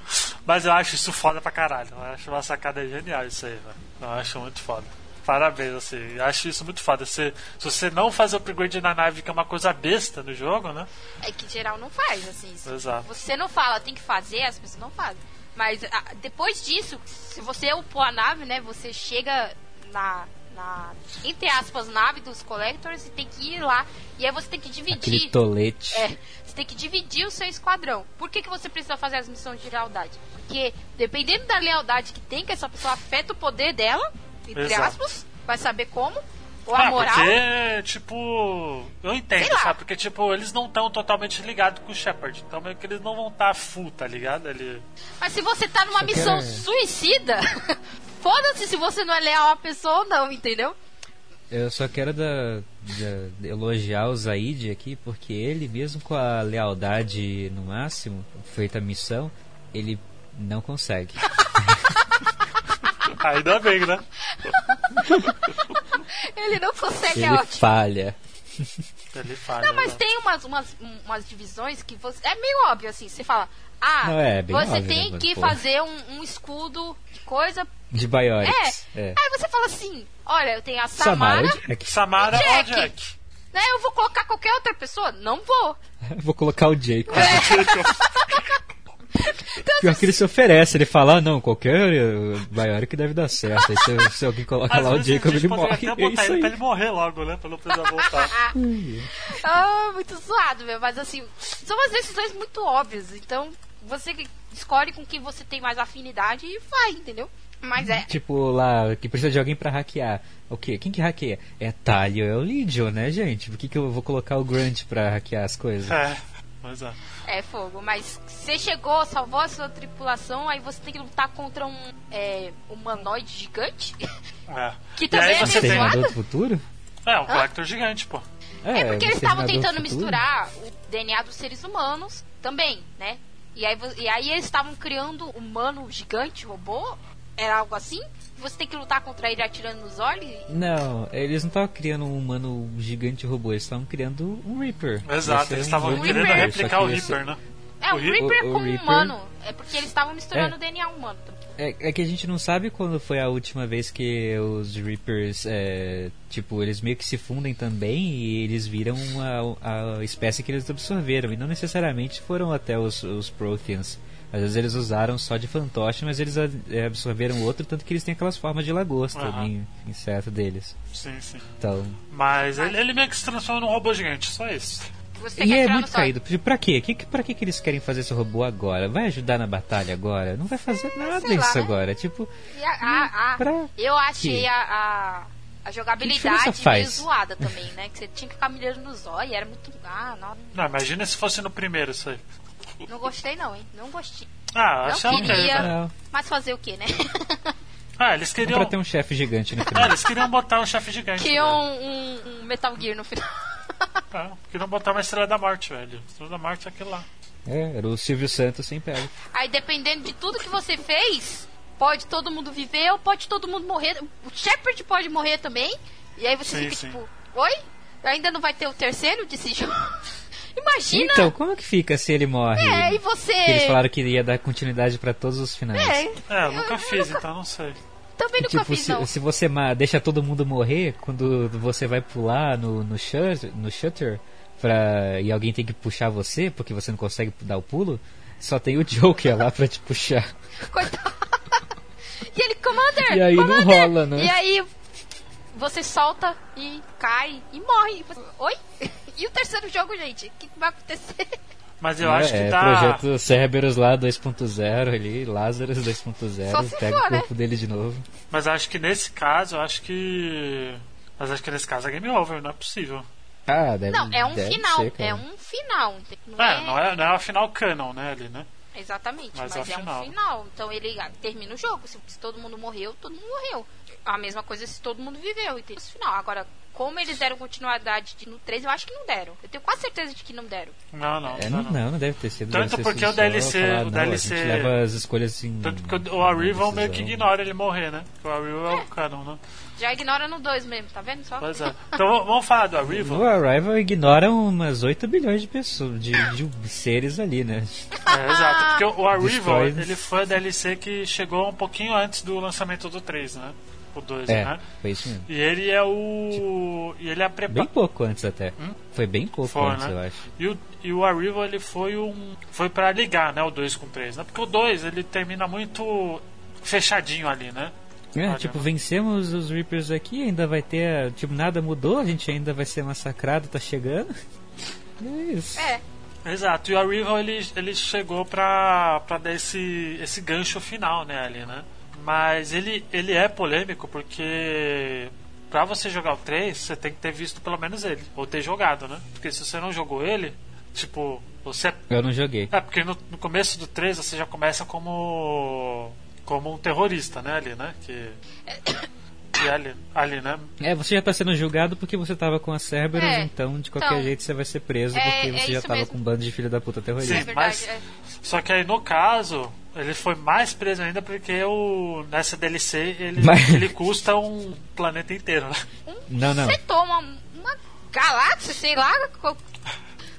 Mas eu acho isso foda pra caralho. Eu acho uma sacada genial isso aí, velho. Eu acho muito foda. Parabéns, assim. Eu acho isso muito foda. Você, se você não faz upgrade na nave, que é uma coisa besta no jogo, né? É que geral não faz, assim. Exato. Você não fala, tem que fazer, as pessoas não fazem. Mas ah, depois disso, se você upou a nave, né, você chega na, na entre aspas, nave dos collectors e tem que ir lá. E aí você tem que Aquele dividir. tolete. É, você tem que dividir o seu esquadrão. Por que, que você precisa fazer as missões de lealdade? Porque dependendo da lealdade que tem, que essa pessoa afeta o poder dela, entre Exato. aspas, vai saber como. Ou a Ah, moral. porque, tipo. Eu entendo, Sei lá. sabe? Porque, tipo, eles não estão totalmente ligados com o Shepard. Então, meio que eles não vão estar full, tá ligado? Ele... Mas se você tá numa missão é- suicida, (laughs) foda-se se você não é leal a pessoa ou não, entendeu? Eu só quero da, da- elogiar o Zaid aqui, porque ele, mesmo com a lealdade no máximo, feita a missão, ele não consegue. (laughs) Ainda bem, né? (laughs) Ele não consegue, é ele ótimo. falha. Ele falha. Não, mas né? tem umas, umas, umas divisões que você. É meio óbvio assim, você fala. Ah, Não, é você óbvio, tem né, que pô. fazer um, um escudo de coisa. De Biorix. É. É. Aí você fala assim: olha, eu tenho a Samara, Samara, o Jack. Samara Jack. ou Jack? né? Eu vou colocar qualquer outra pessoa? Não vou. (laughs) Vou colocar o Jacob. É. (laughs) (laughs) Pior que ele se oferece, ele fala, ah, não, qualquer uh, Bioric deve dar certo. Aí se, se alguém coloca Às lá o Jacob, ele morre. até É botar isso ele pra aí. ele morrer logo, né? Pra não precisar voltar. (laughs) Ah, muito zoado, meu. Mas assim, são umas decisões muito óbvias. Então, você escolhe com quem você tem mais afinidade e vai, entendeu? Mas é. Tipo, lá, que precisa de alguém pra hackear. O quê? Quem que hackeia? É Talio, é o Legion, né, gente? Por que, que eu vou colocar o Grunt pra hackear as coisas? É, é. É fogo, mas você chegou, salvou a sua tripulação, aí você tem que lutar contra um é, humanoide gigante. é. Que E também aí é você meio tem. do futuro? É, um collector gigante, pô. É porque eles estavam tentando Futuro? misturar o DNA dos seres humanos também, né? E aí, e aí eles estavam criando um humano gigante, robô, era algo assim? Você tem que lutar contra ele atirando nos olhos? Não, eles não estavam criando um humano gigante robô, eles estavam criando um Reaper. Exato, é eles um estavam robô querendo Reaper. replicar o Reaper, né? É, um O Ri- Reaper o- o com um Reaper- humano. É porque eles estavam misturando É. o DNA humano. É, é que a gente não sabe quando foi a última vez que os Reapers, é, tipo, eles meio que se fundem também e eles viram a, a espécie que eles absorveram. E não necessariamente foram até os, os Protheans. Às vezes eles usaram só de fantoche, mas eles é, absorveram outro, tanto que eles têm aquelas formas de lagosta em inseto deles. Sim, sim. Então. Mas ele, ele meio que se transforma num robô gigante, só isso. Você E é muito caído. Pra quê? Que, que- pra que, que eles querem fazer esse robô agora? Vai ajudar na batalha agora? Não vai fazer nada lá, isso né? agora. Tipo, a- a- a- Pra eu achei a, a, jogabilidade meio zoada também, né? Que você tinha que ficar mirando nos olhos, era muito. Ah, não, Não, imagina se fosse no primeiro isso aí. Não gostei não, hein? Não gostei. Ah, Não ok. queria. né? Não. Mas fazer o quê, né? (laughs) Ah, eles queriam. pra ter um chefe gigante no final. eles queriam botar um chefe gigante. Criou velho. um, um, um Metal Gear no final. (laughs) É, queriam botar uma estrela da morte, velho. Estrela da morte é aquilo lá. É, era o Silvio Santos sem pele. Aí dependendo de tudo que você fez, pode todo mundo viver ou pode todo mundo morrer. O Shepard pode morrer também. E aí você Sim, fica sim. tipo, oi? Ainda não vai ter o terceiro desse jogo? Imagina! Então, como que fica se ele morre? É, e você. Que Eles falaram que ia dar continuidade pra todos os finais. É, É, eu nunca fiz, então não sei. também nunca Tipo, fiz não. se, se você deixa todo mundo morrer, quando você vai pular no, no, shut, no shutter pra, e alguém tem que puxar você, porque você não consegue dar o pulo, só tem o (laughs) Joker lá pra te puxar. Coitado. E ele, Commander! E aí não Commander! rola, né? E aí você solta e cai e morre. Oi? E o terceiro jogo, gente? O que que vai acontecer? Mas eu acho que é, dá. projeto Cerberus lá 2.0 ali, Lazarus Só 2.0, se pega for, o né? corpo dele de novo. Mas acho que nesse caso, eu acho que. Mas acho que nesse caso é game over, não é possível. Ah, deve Não, é um final. ser, é um final. Não É, não é, não é a final canon, né, ali, né? Exatamente, Mas mas, é o é, final. um final. Então ele ah, termina o jogo. Se, se todo mundo morreu, todo mundo morreu. A mesma coisa se todo mundo viveu, entendeu? No final. Agora, como eles deram continuidade de- no 3, eu acho que não deram. Eu tenho quase certeza de que não deram. Não, não. É, não, não, não, não deve ter sido. Tanto porque o DLC falar, o não, DLC A gente leva as escolhas assim. Tanto porque o Arrival meio que ignora ele morrer, né? Porque o Arrival é o canon, né? Já ignora no 2 mesmo, tá vendo só? Pois é. Então vamos falar do Arrival. Arrival ignora umas 8 bilhões de pessoas, de, de seres ali, né? É, exato. Porque o Arrival, Destrói. ele foi a DLC que chegou um pouquinho antes do lançamento do 3, né? O 2, É, né? foi isso mesmo. E ele é o. E ele é Bem pouco antes até. Foi bem pouco Foi, antes, né? eu acho. E o, e o Arrival ele foi um. Foi pra ligar, né? O 2 com o 3, né? Porque o 2 ele termina muito fechadinho ali, né? É, tipo, vencemos os Reapers aqui, ainda vai ter. Tipo, nada mudou, a gente ainda vai ser massacrado, tá chegando. (laughs) É isso. É, Exato, e o Arrival ele, ele chegou pra, pra dar esse, esse gancho final, né, ali, né? Mas ele, ele é polêmico porque pra você jogar o 3, você tem que ter visto pelo menos ele, ou ter jogado, né? Porque se você não jogou ele, tipo, você. Eu não joguei. É, porque no, no começo do 3 você já começa como. como um terrorista, né, ali, né? Que. Que é ali, ali, né? É, você já tá sendo julgado porque você tava com a Cerberus, É, então de qualquer então, jeito você vai ser preso é- porque é você já isso tava mesmo. com um bando de filho da puta terrorista. Sim, é verdade. mas- é. Só que aí no caso, ele foi mais preso ainda porque o, nessa DLC ele, Mas- (laughs) ele custa um planeta inteiro, né? Não, não. Você toma uma galáxia, sei lá.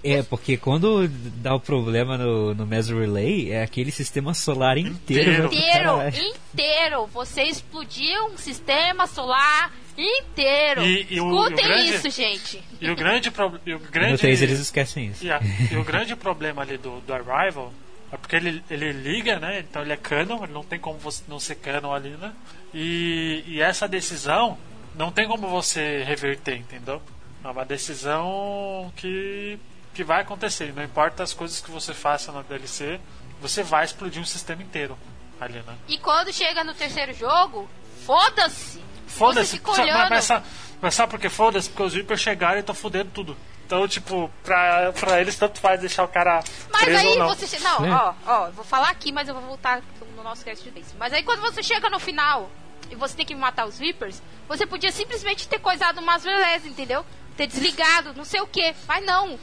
É, porque quando dá o problema no, no Mass Relay, é aquele sistema solar inteiro. Inteiro. vai pro Inteiro, caralho. inteiro. Você explodiu um sistema solar inteiro. E- e o- Escutem e o grande- isso, gente. E o grande problema. O No grande, 3 eles esquecem isso. Yeah, e o grande problema ali do, do Arrival é porque ele, ele liga, né? Então ele é canon, ele não tem como você não ser canon ali, né? E, e essa decisão não tem como você reverter, entendeu? É uma decisão que, que vai acontecer. Não importa as coisas que você faça na DLC, você vai explodir um sistema inteiro ali, né? E quando chega no terceiro jogo, foda-se. Foda-se, mas, mas, sabe, mas sabe por que foda-se? Porque os Reapers chegaram e estão fudendo tudo. Então, tipo, pra, pra eles tanto faz deixar o cara Mas preso aí ou não. você. che- Não, É. ó, ó, eu vou falar aqui, mas eu vou voltar no nosso cast de vez. Mas aí quando você chega no final e você tem que matar os Reapers, você podia simplesmente ter coisado umas relés, entendeu? Ter desligado, não sei o que. Mas não.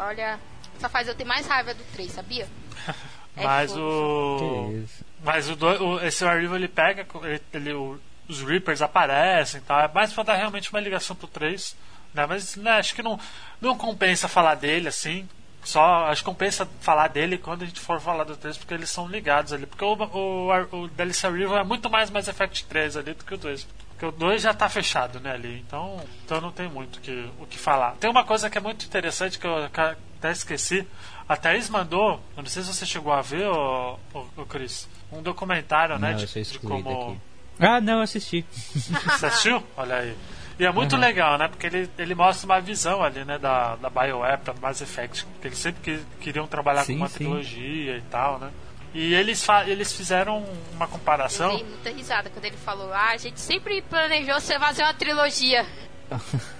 Olha, só faz eu ter mais raiva do 3, sabia? (laughs) É Mas o. Mas o, do- o- esse Arrival ele pega, ele, ele- o- os Reapers aparecem e tal. É mais pra dar realmente uma ligação pro 3. Né? Mas né, acho que não, não compensa falar dele assim. Só acho que compensa falar dele quando a gente for falar do 3, porque eles são ligados ali. Porque o, o, o DLC Arrival é muito mais Mass Effect 3 ali do que o 2. Porque o 2 já tá fechado, né, ali. Então, então não tem muito o que, o que falar. Tem uma coisa que é muito interessante que eu até esqueci. A Thaís mandou, eu não sei se você chegou a ver, ô, ô, ô Cris, um documentário, né? Não, De, eu sou de excluído como. aqui. Ah, não, assisti. (laughs) Você assistiu? Olha aí. E é muito Uhum. legal, né? Porque ele, ele mostra uma visão ali, né? Da, da BioWare, da Mass Effect. Porque eles sempre que, queriam trabalhar Sim, com uma sim. trilogia e tal, né? E eles, fa eles fizeram uma Eu comparação. dei muita risada quando ele falou: Ah, a gente sempre planejou você fazer uma trilogia. (laughs)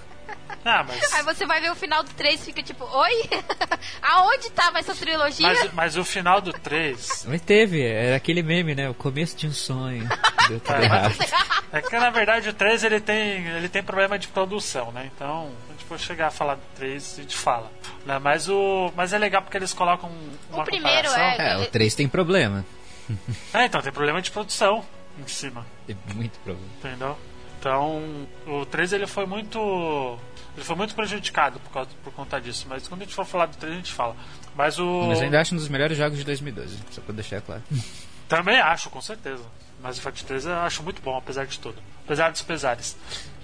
Ah, mas, Aí você vai ver o final do 3 e fica tipo: Oi? (laughs) Aonde tava essa trilogia? mas, mas o final do 3. (laughs) Mas teve, era aquele meme, né? O começo de um sonho. Deu tudo É, errado. É que na verdade o 3 ele tem, ele tem problema de produção, né? Então, for chegar a falar do 3, a gente fala. Né? Mas, o, mas é legal porque eles colocam uma O primeiro comparação. é- É, o 3 tem problema. (laughs) É, então tem problema de produção em cima. Tem muito problema. Entendeu? Então, o 3 ele foi muito. Ele foi muito prejudicado por, causa, por conta disso. Mas quando a gente for falar do 3, a gente fala. Mas o. Mas eu ainda acho um dos melhores jogos de 2012, só pra deixar claro. (laughs) Também acho, com certeza. Mas o Effect 3 eu acho muito bom, apesar de tudo. Apesar dos pesares.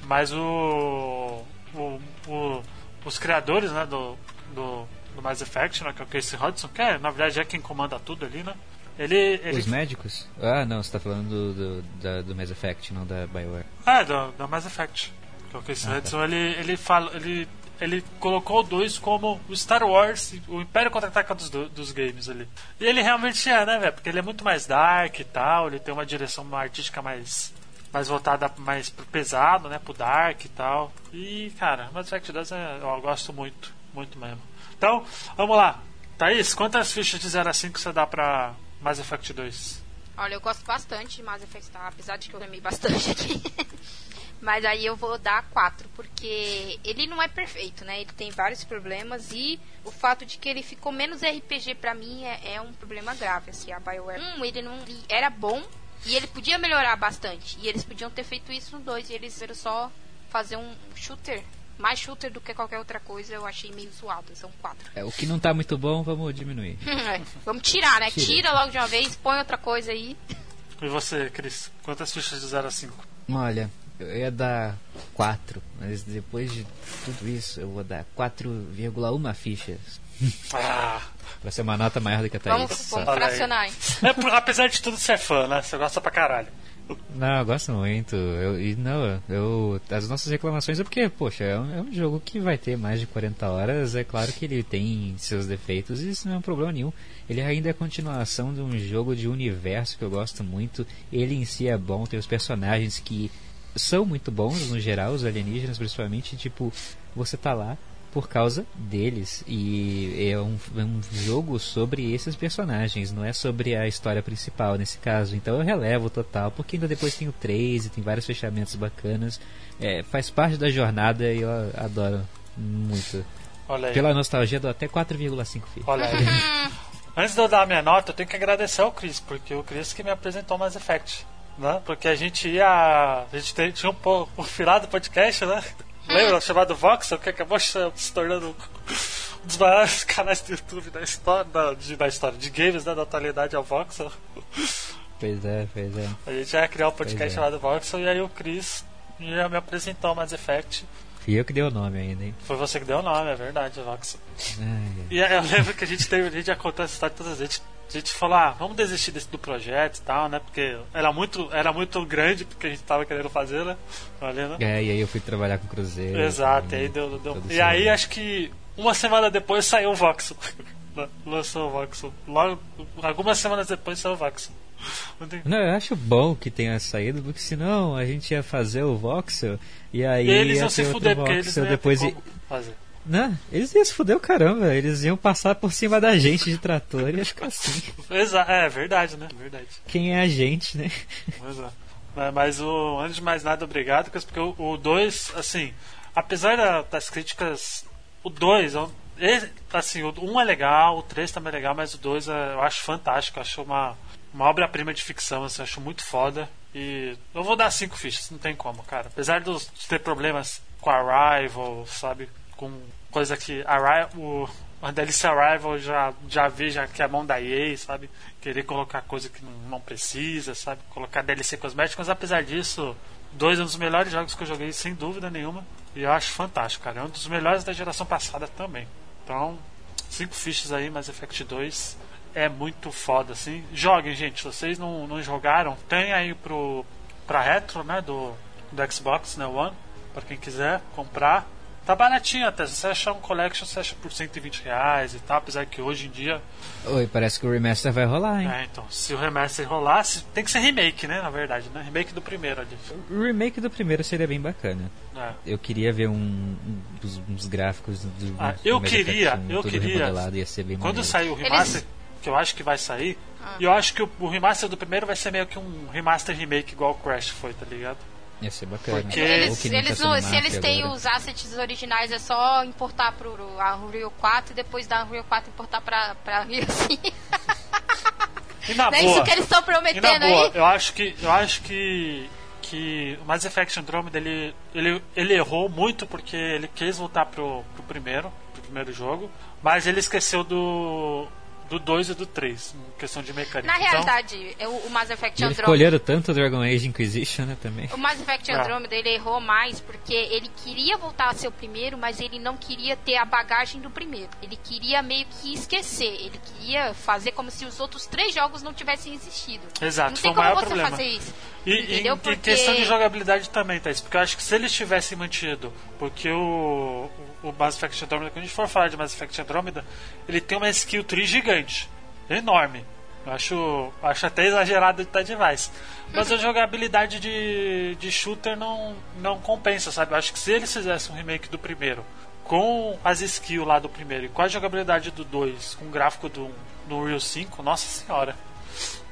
Mas o. o, o- os criadores né, do, do, do Mass Effect, né, que é o Casey Hudson, que é, na verdade é quem comanda tudo ali, né? Ele. ele Os médicos? Ah, não, você tá falando do, do, da- do Mass Effect, não da BioWare. É, do, do Mass Effect. Que é o Casey Ah, tá. Hudson, ele, ele, fala, ele, ele colocou o 2 como o Star Wars, o Império Contra-Ataca dos, do- dos games ali. E ele realmente é, né, velho? Porque ele é muito mais dark e tal, ele tem uma direção artística mais mais voltada mais pro pesado, né, pro dark e tal. E, cara, Mass Effect 2 é, eu gosto muito, muito mesmo. Então, vamos lá. Thaís, quantas fichas de 0 a 5 você dá pra Mass Effect 2? Olha, eu gosto bastante de Mass Effect, tá? apesar de que eu amei bastante aqui. (laughs) Mas aí eu vou dar 4, porque ele não é perfeito, né? Ele tem vários problemas e o fato de que ele ficou menos RPG pra mim é, é um problema grave, assim. A BioWare, um, ele não ele era bom e ele podia melhorar bastante. E eles podiam ter feito isso no 2 e eles fizeram só fazer um shooter. Mais shooter do que qualquer outra coisa, eu achei meio zoado. São 4. É, o que não tá muito bom, vamos diminuir. (laughs) Vamos tirar, né? Tira. Tira logo de uma vez, põe outra coisa aí. E você, Cris? Quantas fichas de 0 a 5? Olha, eu ia dar 4, mas depois de tudo isso, eu vou dar 4,1 fichas. Ah, Pra ser uma nota maior do que a Thaís. Vamos, vamos fracionar, hein? é, por- apesar de tudo, você é fã, né? Você gosta pra caralho. Não, eu gosto muito. Eu, e não, eu, as nossas reclamações é porque, poxa, é um, é um jogo que vai ter mais de 40 horas. É claro que ele tem seus defeitos e isso não é um problema nenhum. Ele ainda é a continuação de um jogo de universo que eu gosto muito. Ele em si é bom, tem os personagens que são muito bons no geral, os alienígenas principalmente. Tipo, você tá lá por causa deles. E é um, é um jogo sobre esses personagens, não é sobre a história principal nesse caso. Então eu relevo total, porque ainda depois tem o 3 e tem vários fechamentos bacanas. É, faz parte da jornada e eu adoro muito. Olha aí. Pela nostalgia, dou até 4,5 fichas. Olha aí. (laughs) Antes de eu dar a minha nota, eu tenho que agradecer ao Chris, porque o Chris que me apresentou o Mass Effect. Né? Porque a gente ia. A gente tinha um, um filado podcast, né? (laughs) Lembra? Chamado Voxel, que acabou se tornando um dos maiores (laughs) canais do YouTube da história, da, de, da história de games, né? Da atualidade ao Voxel. Pois é, pois é. A gente ia criar um podcast é. chamado Voxel e aí o Chris ia me apresentar o Mass Effect. E eu que dei o nome ainda, hein? Foi você que deu o nome, é verdade, Voxel. Ai, ai. E aí eu lembro que a gente teve, a gente já contou essa história todas as vezes. A gente falou, ah, vamos desistir desse, do projeto e tal, né? Porque era muito, era muito grande porque a gente tava querendo fazer, né? Né? É, e aí eu fui trabalhar com o Cruzeiro. Exato, e também, aí deu, deu- E aí acho que uma semana depois saiu o Voxel. (laughs) Lançou o Voxel. Logo, algumas semanas depois saiu o Voxel. Não eu acho bom que tenha saído, porque senão a gente ia fazer o Voxel e aí E eles ia iam ter se fuder, porque eles depois ter i- como fazer. Não, eles iam se fuder o caramba, eles iam passar por cima da gente de trator e ia ficar assim. (laughs) É verdade, né? Verdade. Quem é a gente, né? Pois é. Mas, mas o, antes de mais nada, obrigado, porque o 2, assim, apesar da- das críticas, o 2, assim, o 1 um é legal, o 3 também é legal, mas o 2 eu acho fantástico, eu acho uma, uma obra-prima de ficção, assim, eu acho muito foda. E eu vou dar 5 fichas, não tem como, cara. Apesar de ter problemas com Arrival, sabe, com coisa que Arrival, o, a DLC Arrival já, já vi já que é a mão da EA, sabe? Querer colocar coisa que não, precisa, sabe? Colocar DLC cosmética, mas apesar disso, dois é um dos melhores jogos que eu joguei, sem dúvida nenhuma. E eu acho fantástico, cara. É um dos melhores da geração passada também. Então, cinco fichas aí, Mass Effect 2 é muito foda, assim. Joguem, gente. Se vocês não, não jogaram, tem aí pro, pra retro, né? Do, do Xbox, né? One. Pra quem quiser comprar. Tá baratinho até. Se você achar um collection, você acha por 120 reais e tal. Apesar que hoje em dia. Oi, parece que o remaster vai rolar, hein? É, então, se o remaster rolasse, tem que ser remake, né? Na verdade, né? Remake do primeiro ali. O remake do primeiro seria bem bacana. É. Eu queria ver um, um- uns, uns gráficos do Ah, eu queria, Effect 1 eu queria. ia ser bem Quando sair o remaster, que eu acho que vai sair, e eu acho que o, o remaster do primeiro vai ser meio que um remaster remake igual o Crash foi, tá ligado? Ia ser bacana. Porque- Eles, eles tá se eles têm agora. os assets originais, é só importar pro a Unreal 4 e depois da Unreal 4 importar pra, pra Unreal (laughs) 5. E na Não é boa, isso que eles estão prometendo boa, aí? eu acho que eu acho que que o Mass Effect Andromeda ele, ele, ele errou muito porque ele quis voltar pro, pro primeiro, pro primeiro jogo, mas ele esqueceu do do 2 e do 3, em questão de mecânica. Na Então, realidade, eu- o Mass Effect E eles Andromeda. escolheram tanto o Dragon Age Inquisition, né, também. O Mass Effect Ah. Andromeda ele errou mais porque ele queria voltar a ser o primeiro, mas ele não queria ter a bagagem do primeiro. Ele queria meio que esquecer. Ele queria fazer como se os outros três jogos não tivessem existido. Exato, não foi tem o como maior você problema. fazer isso. E, e Porque- questão de jogabilidade também, Thaís, porque eu acho que se eles tivessem mantido, porque o, o, Mass Effect Andromeda, quando a gente for falar de Mass Effect Andromeda, ele tem uma skill tree gigante, enorme. Eu acho, acho até exagerado de estar demais. Mas a jogabilidade de, de shooter não, não compensa, sabe? Eu acho que se eles fizessem um remake do primeiro, com as skills lá do primeiro e com a jogabilidade do 2, com o gráfico do, do Unreal 5, nossa senhora.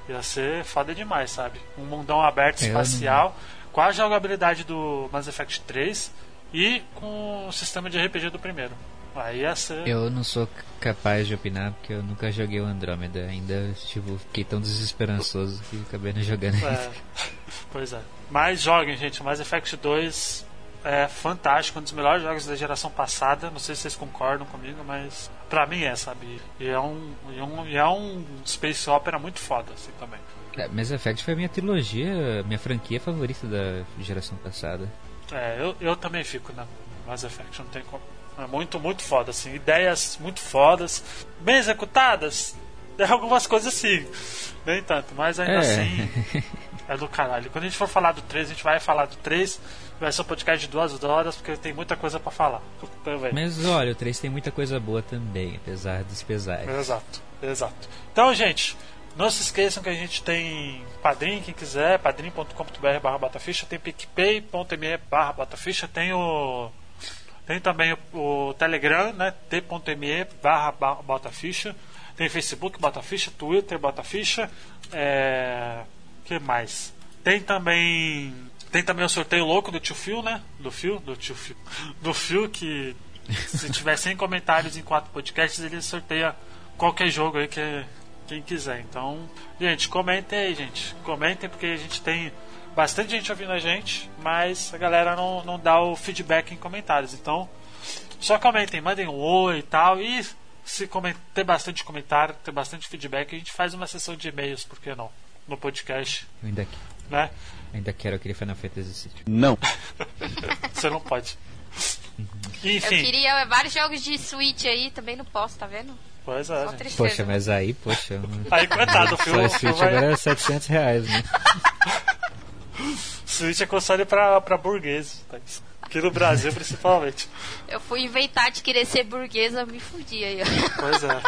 Ia ser foda demais, sabe? Um mundão aberto Eu espacial, com a jogabilidade do Mass Effect 3 e com o sistema de RPG do primeiro. Aí ia ser. Eu não sou capaz de opinar porque eu nunca joguei o Andrômeda. Ainda tipo, fiquei tão desesperançoso que acabei não jogando. É, (laughs) pois é. Mas joguem, gente. Mass Effect 2 é fantástico, um dos melhores jogos da geração passada. Não sei se vocês concordam comigo, mas pra mim é, sabe? E é um, e é um, e é um Space Opera muito foda, assim também. É, Mass Effect foi a minha trilogia, minha franquia favorita da geração passada. É, eu, eu também fico na Mass Effect, não tem como. É muito, muito foda, assim. Ideias muito fodas, bem executadas. É algumas coisas assim, nem tanto, mas ainda É. assim (laughs) é do caralho. Quando a gente for falar do 3, a gente vai falar do 3. Vai ser um podcast de duas horas, porque tem muita coisa pra falar também. Mas olha, o 3 tem muita coisa boa também, apesar dos pesares. Exato, exato. Então, gente, não se esqueçam que a gente tem Padrim, quem quiser, padrim.com.br barra bataficha, tem picpay.me barra bataficha, tem o. Tem também o, o Telegram, né? t.me barra ba- bataficha, tem Facebook Bataficha, Twitter Bataficha, é. que mais? Tem também. Tem também o sorteio louco do tio Phil, né? Do Phil, do tio Phil. Do Phil que se tiver 100 comentários em quatro podcasts, ele sorteia qualquer jogo aí que quem quiser. Então, gente, comentem aí, gente. Comentem porque a gente tem bastante gente ouvindo a gente, mas a galera não, não dá o feedback em comentários. Então, só comentem, mandem um oi e tal. E se ter bastante comentário, ter bastante feedback, a gente faz uma sessão de e-mails, por que não? No podcast, Eu ainda, né? ainda quero aquele Final Fantasy VII. Não. (laughs) Você não pode. Eu Enfim, queria vários jogos de Switch aí, também não posso, tá vendo? Pois é, Só. Poxa, mas aí, poxa. (laughs) Aí, coitado, o Só Phil, a Switch vai- agora é 700 reais, né? (laughs) Switch é console pra, pra burgueses, Thaís. Aqui no Brasil, principalmente. Eu fui inventar de querer ser burguesa, me fudi aí. ó. Pois é.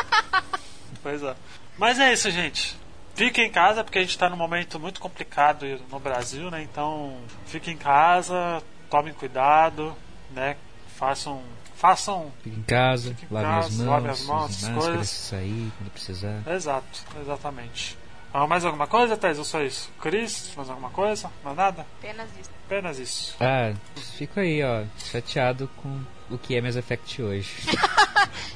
Pois é. Mas é isso, gente. Fique em casa, porque a gente tá num momento muito complicado no Brasil, né? Então, fique em casa, tomem cuidado, né? Façam. Façam. Fica em casa, Fica em lave casa, as mãos, lave as mãos, as máscara coisas. sair quando precisar. Exato, exatamente. Ah, mais alguma coisa, Thais? Ou só isso? Cris, mais alguma coisa? Mais nada? Apenas isso. Apenas isso. Ah, fico aí, ó, chateado com o que é Mass Effect hoje. (laughs)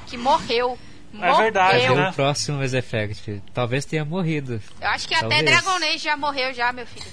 Que morreu. É verdade, Morreu. Cadê né? o próximo Mass Effect? Talvez tenha morrido. Eu acho que até Talvez. Dragon Age já morreu já, meu filho.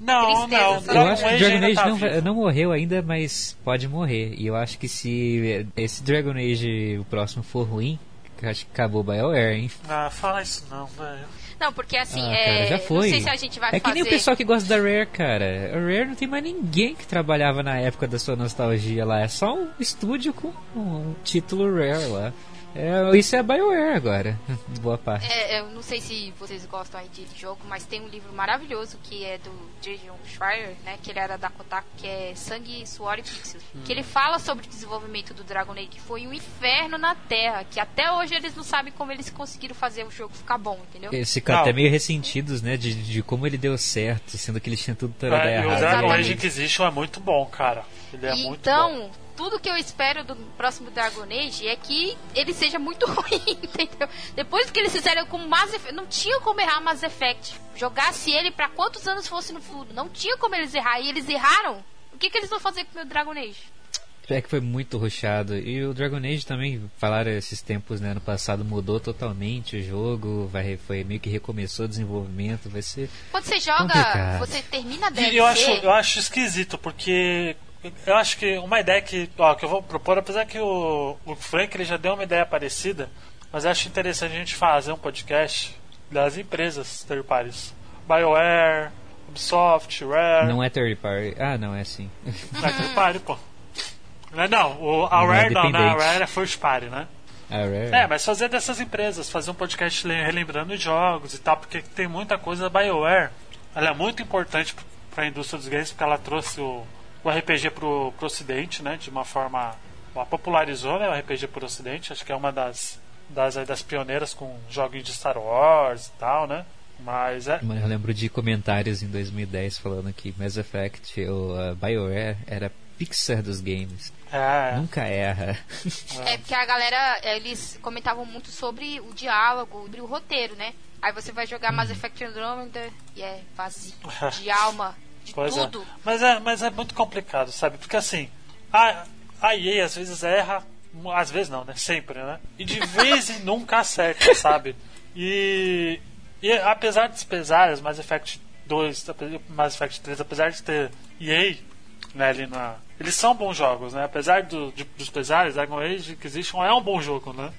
Não, Tristeza, não. sabe? Eu acho que Dragon Age tá não, vivo. não morreu ainda, mas pode morrer. E eu acho que se esse Dragon Age, o próximo, for ruim, eu acho que acabou o BioWare, hein? Ah, fala isso não, velho. Não, porque assim, Ah, é. cara, já foi. Não sei se a gente vai é que fazer. nem o pessoal que gosta da Rare, cara. A Rare não tem mais ninguém que trabalhava na época da sua nostalgia lá. É só um estúdio com um título Rare lá. É, isso é BioWare agora, (laughs) boa parte. É, eu não sei se vocês gostam aí de jogo, mas tem um livro maravilhoso que é do Jason Schreier, né? Que ele era da Kotaku, que é Sangue, Suor e Pixels. Que ele fala sobre o desenvolvimento do Dragon Age, que foi um inferno na Terra, que até hoje eles não sabem como eles conseguiram fazer o jogo ficar bom, entendeu? Eles ficam Não. até meio ressentidos, né, de, de como ele deu certo, sendo que eles tinham tudo para dar É, e o errado. Dragon Exatamente. Age Inquisition é muito bom, cara. Ele é E muito então, bom. Tudo que eu espero do próximo Dragon Age é que ele seja muito (laughs) ruim, entendeu? Depois que eles fizeram com Mass Effect, não tinha como errar Mass Effect. Jogasse ele pra quantos anos fosse no futuro, não tinha como eles errar. E eles erraram. O que, que eles vão fazer com o meu Dragon Age? É que foi muito rushado. E o Dragon Age também, falaram esses tempos, né? No passado mudou totalmente o jogo, vai, foi meio que recomeçou o desenvolvimento, vai ser. Quando você joga, Complicado. você termina a DLC. E eu acho, eu acho esquisito, porque eu acho que uma ideia que, ó, que eu vou propor, apesar que o, o Frank ele já deu uma ideia parecida, mas eu acho interessante a gente fazer um podcast das empresas third parties. BioWare, Ubisoft, Rare. Não é third party. Ah, não, é assim. Não é third party, pô. Não, é não o, a Não é Rare não, né? A. Rare é first party, né? A Rare. É, mas fazer dessas empresas, fazer um podcast le- relembrando os jogos e tal, porque tem muita coisa da BioWare. Ela é muito importante para a indústria dos games, porque ela trouxe o, o RPG pro, pro ocidente, né? De uma forma... Ela popularizou né, o RPG pro ocidente, acho que é uma das, das, das pioneiras com jogos de Star Wars e tal, né? Mas é... Eu lembro de comentários em 2010 falando que Mass Effect, ou a BioWare, era Pixar dos games. é Nunca erra. É porque a galera, eles comentavam muito sobre o diálogo, sobre o roteiro, né? Aí você vai jogar Mass Effect Andromeda e é vazio (laughs) de alma, de Pois é. tudo. Mas é. Mas é muito complicado, sabe? Porque assim, a, a EA às vezes erra, às vezes não, né? Sempre, né? E de vez em nunca acerta, (laughs) sabe? E, e apesar dos pesares, Mass Effect 2, ape- Mass Effect 3, apesar de ter EA né, ali na. Eles são bons jogos, né? Apesar do, de- dos pesares, Dragon Age Inquisition é um bom jogo, né?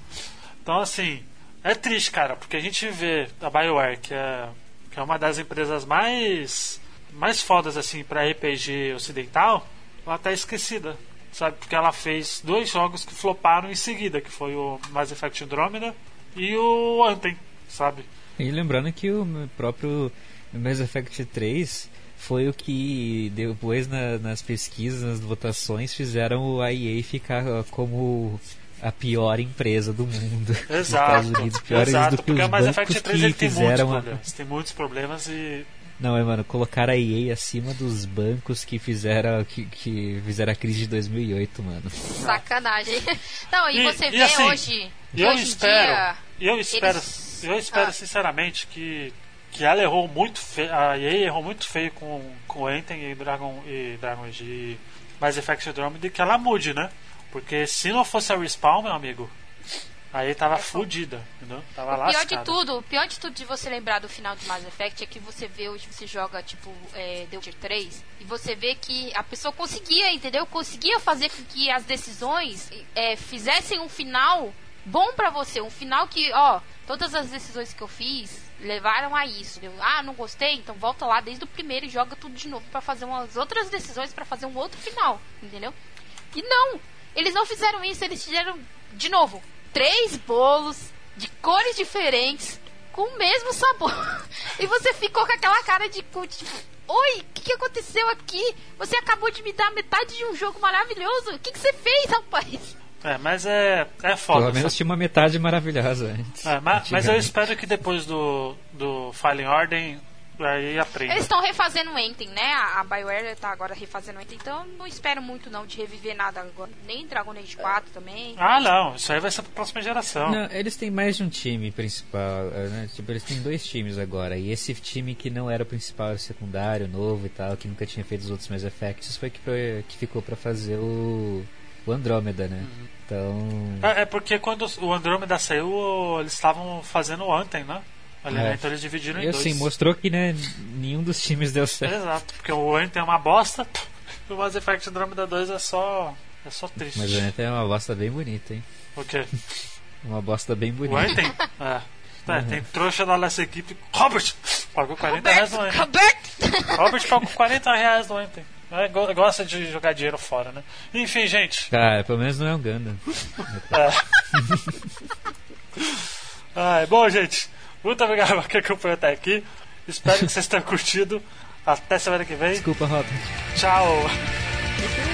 Então, assim, é triste, cara, porque a gente vê a BioWare, que é, que é uma das empresas mais mais fodas, assim, pra RPG ocidental, ela tá esquecida, sabe? Porque ela fez dois jogos que floparam em seguida, que foi o Mass Effect Andromeda e o Anthem, sabe? E lembrando que o próprio Mass Effect 3 foi o que depois na- nas pesquisas, nas votações, fizeram a EA ficar ó, como a pior empresa do mundo. (laughs) Exato. Estados Unidos, exato, do que porque os o Mass Effect 3 que ele tem muitos fizeram a... problemas. Tem muitos problemas e Não, é, mano, colocar a EA acima dos bancos que fizeram que, que fizeram a crise de 2008, mano. Sacanagem. (laughs) Não, e, E- você e vê assim, hoje. Eu hoje espero, dia, eu espero, eles- eu espero Ah. sinceramente que, que ela errou muito feio, a EA errou muito feio com com Anthem e Dragon e Dragon e Mass Effect Andromeda e que ela mude, né? Porque se não fosse a Respawn, meu amigo, aí tava fudida, entendeu? Tava O pior lascada. de tudo, o pior de tudo de você lembrar do final do Mass Effect é que você vê hoje, você joga tipo é, The Witcher 3 e você vê que a pessoa conseguia, entendeu? Conseguia fazer com que as decisões é, fizessem um final bom pra você, um final que, ó, todas as decisões que eu fiz levaram a isso. entendeu? Ah, não gostei, então volta lá desde o primeiro e joga tudo de novo pra fazer umas outras decisões pra fazer um outro final, entendeu? E não, eles não fizeram isso, eles fizeram de novo três bolos de cores diferentes com o mesmo sabor. (laughs) E você ficou com aquela cara de cu, tipo, oi, o que, que aconteceu aqui? Você acabou de me dar metade de um jogo maravilhoso. O que, que você fez, rapaz? É, mas é é foda. Pelo menos sabe? tinha uma metade maravilhosa antes. É, ma- mas, eu espero que depois do do Fallen Order aí aprenda. Eles estão refazendo o Enten, né? A, a BioWare tá agora refazendo o Enten, então eu não espero muito não de reviver nada agora. Nem Dragon Age 4 também. Ah, não, isso aí vai ser pra próxima geração. Não, eles têm mais de um time principal, eh, né? Tipo, eles têm dois times agora. E esse time que não era o principal, era o secundário, novo e tal, que nunca tinha feito os outros Mass Effects, foi que, foi- que ficou pra fazer o, o Andrômeda, né? Uhum. Então. É, é porque quando o Andromeda saiu, eles estavam fazendo o Anthem, né? Ali, É. né? Então eles dividiram em E dois. assim, mostrou que né, nenhum dos times deu certo. Exato, porque o Anthem é uma bosta e (laughs) o Mass Effect Andromeda 2 é só. É só triste. Mas o Anthem é uma bosta bem bonita, hein? O quê? Uma bosta bem O bonita. Anthem? É. É, tem trouxa da nossa equipe. Robert! Pagou 40 reais no Anthem. Roberto! Robert pagou 40 reais no Anthem. É, go- gosta de jogar dinheiro fora, né? Enfim, gente. Cara, pelo menos não é um Gundam. (laughs) Ai, bom, gente. Muito obrigado (laughs) por quem acompanhou até aqui. Espero que vocês tenham curtido. Até semana que vem. Desculpa, Robert. Tchau. (laughs)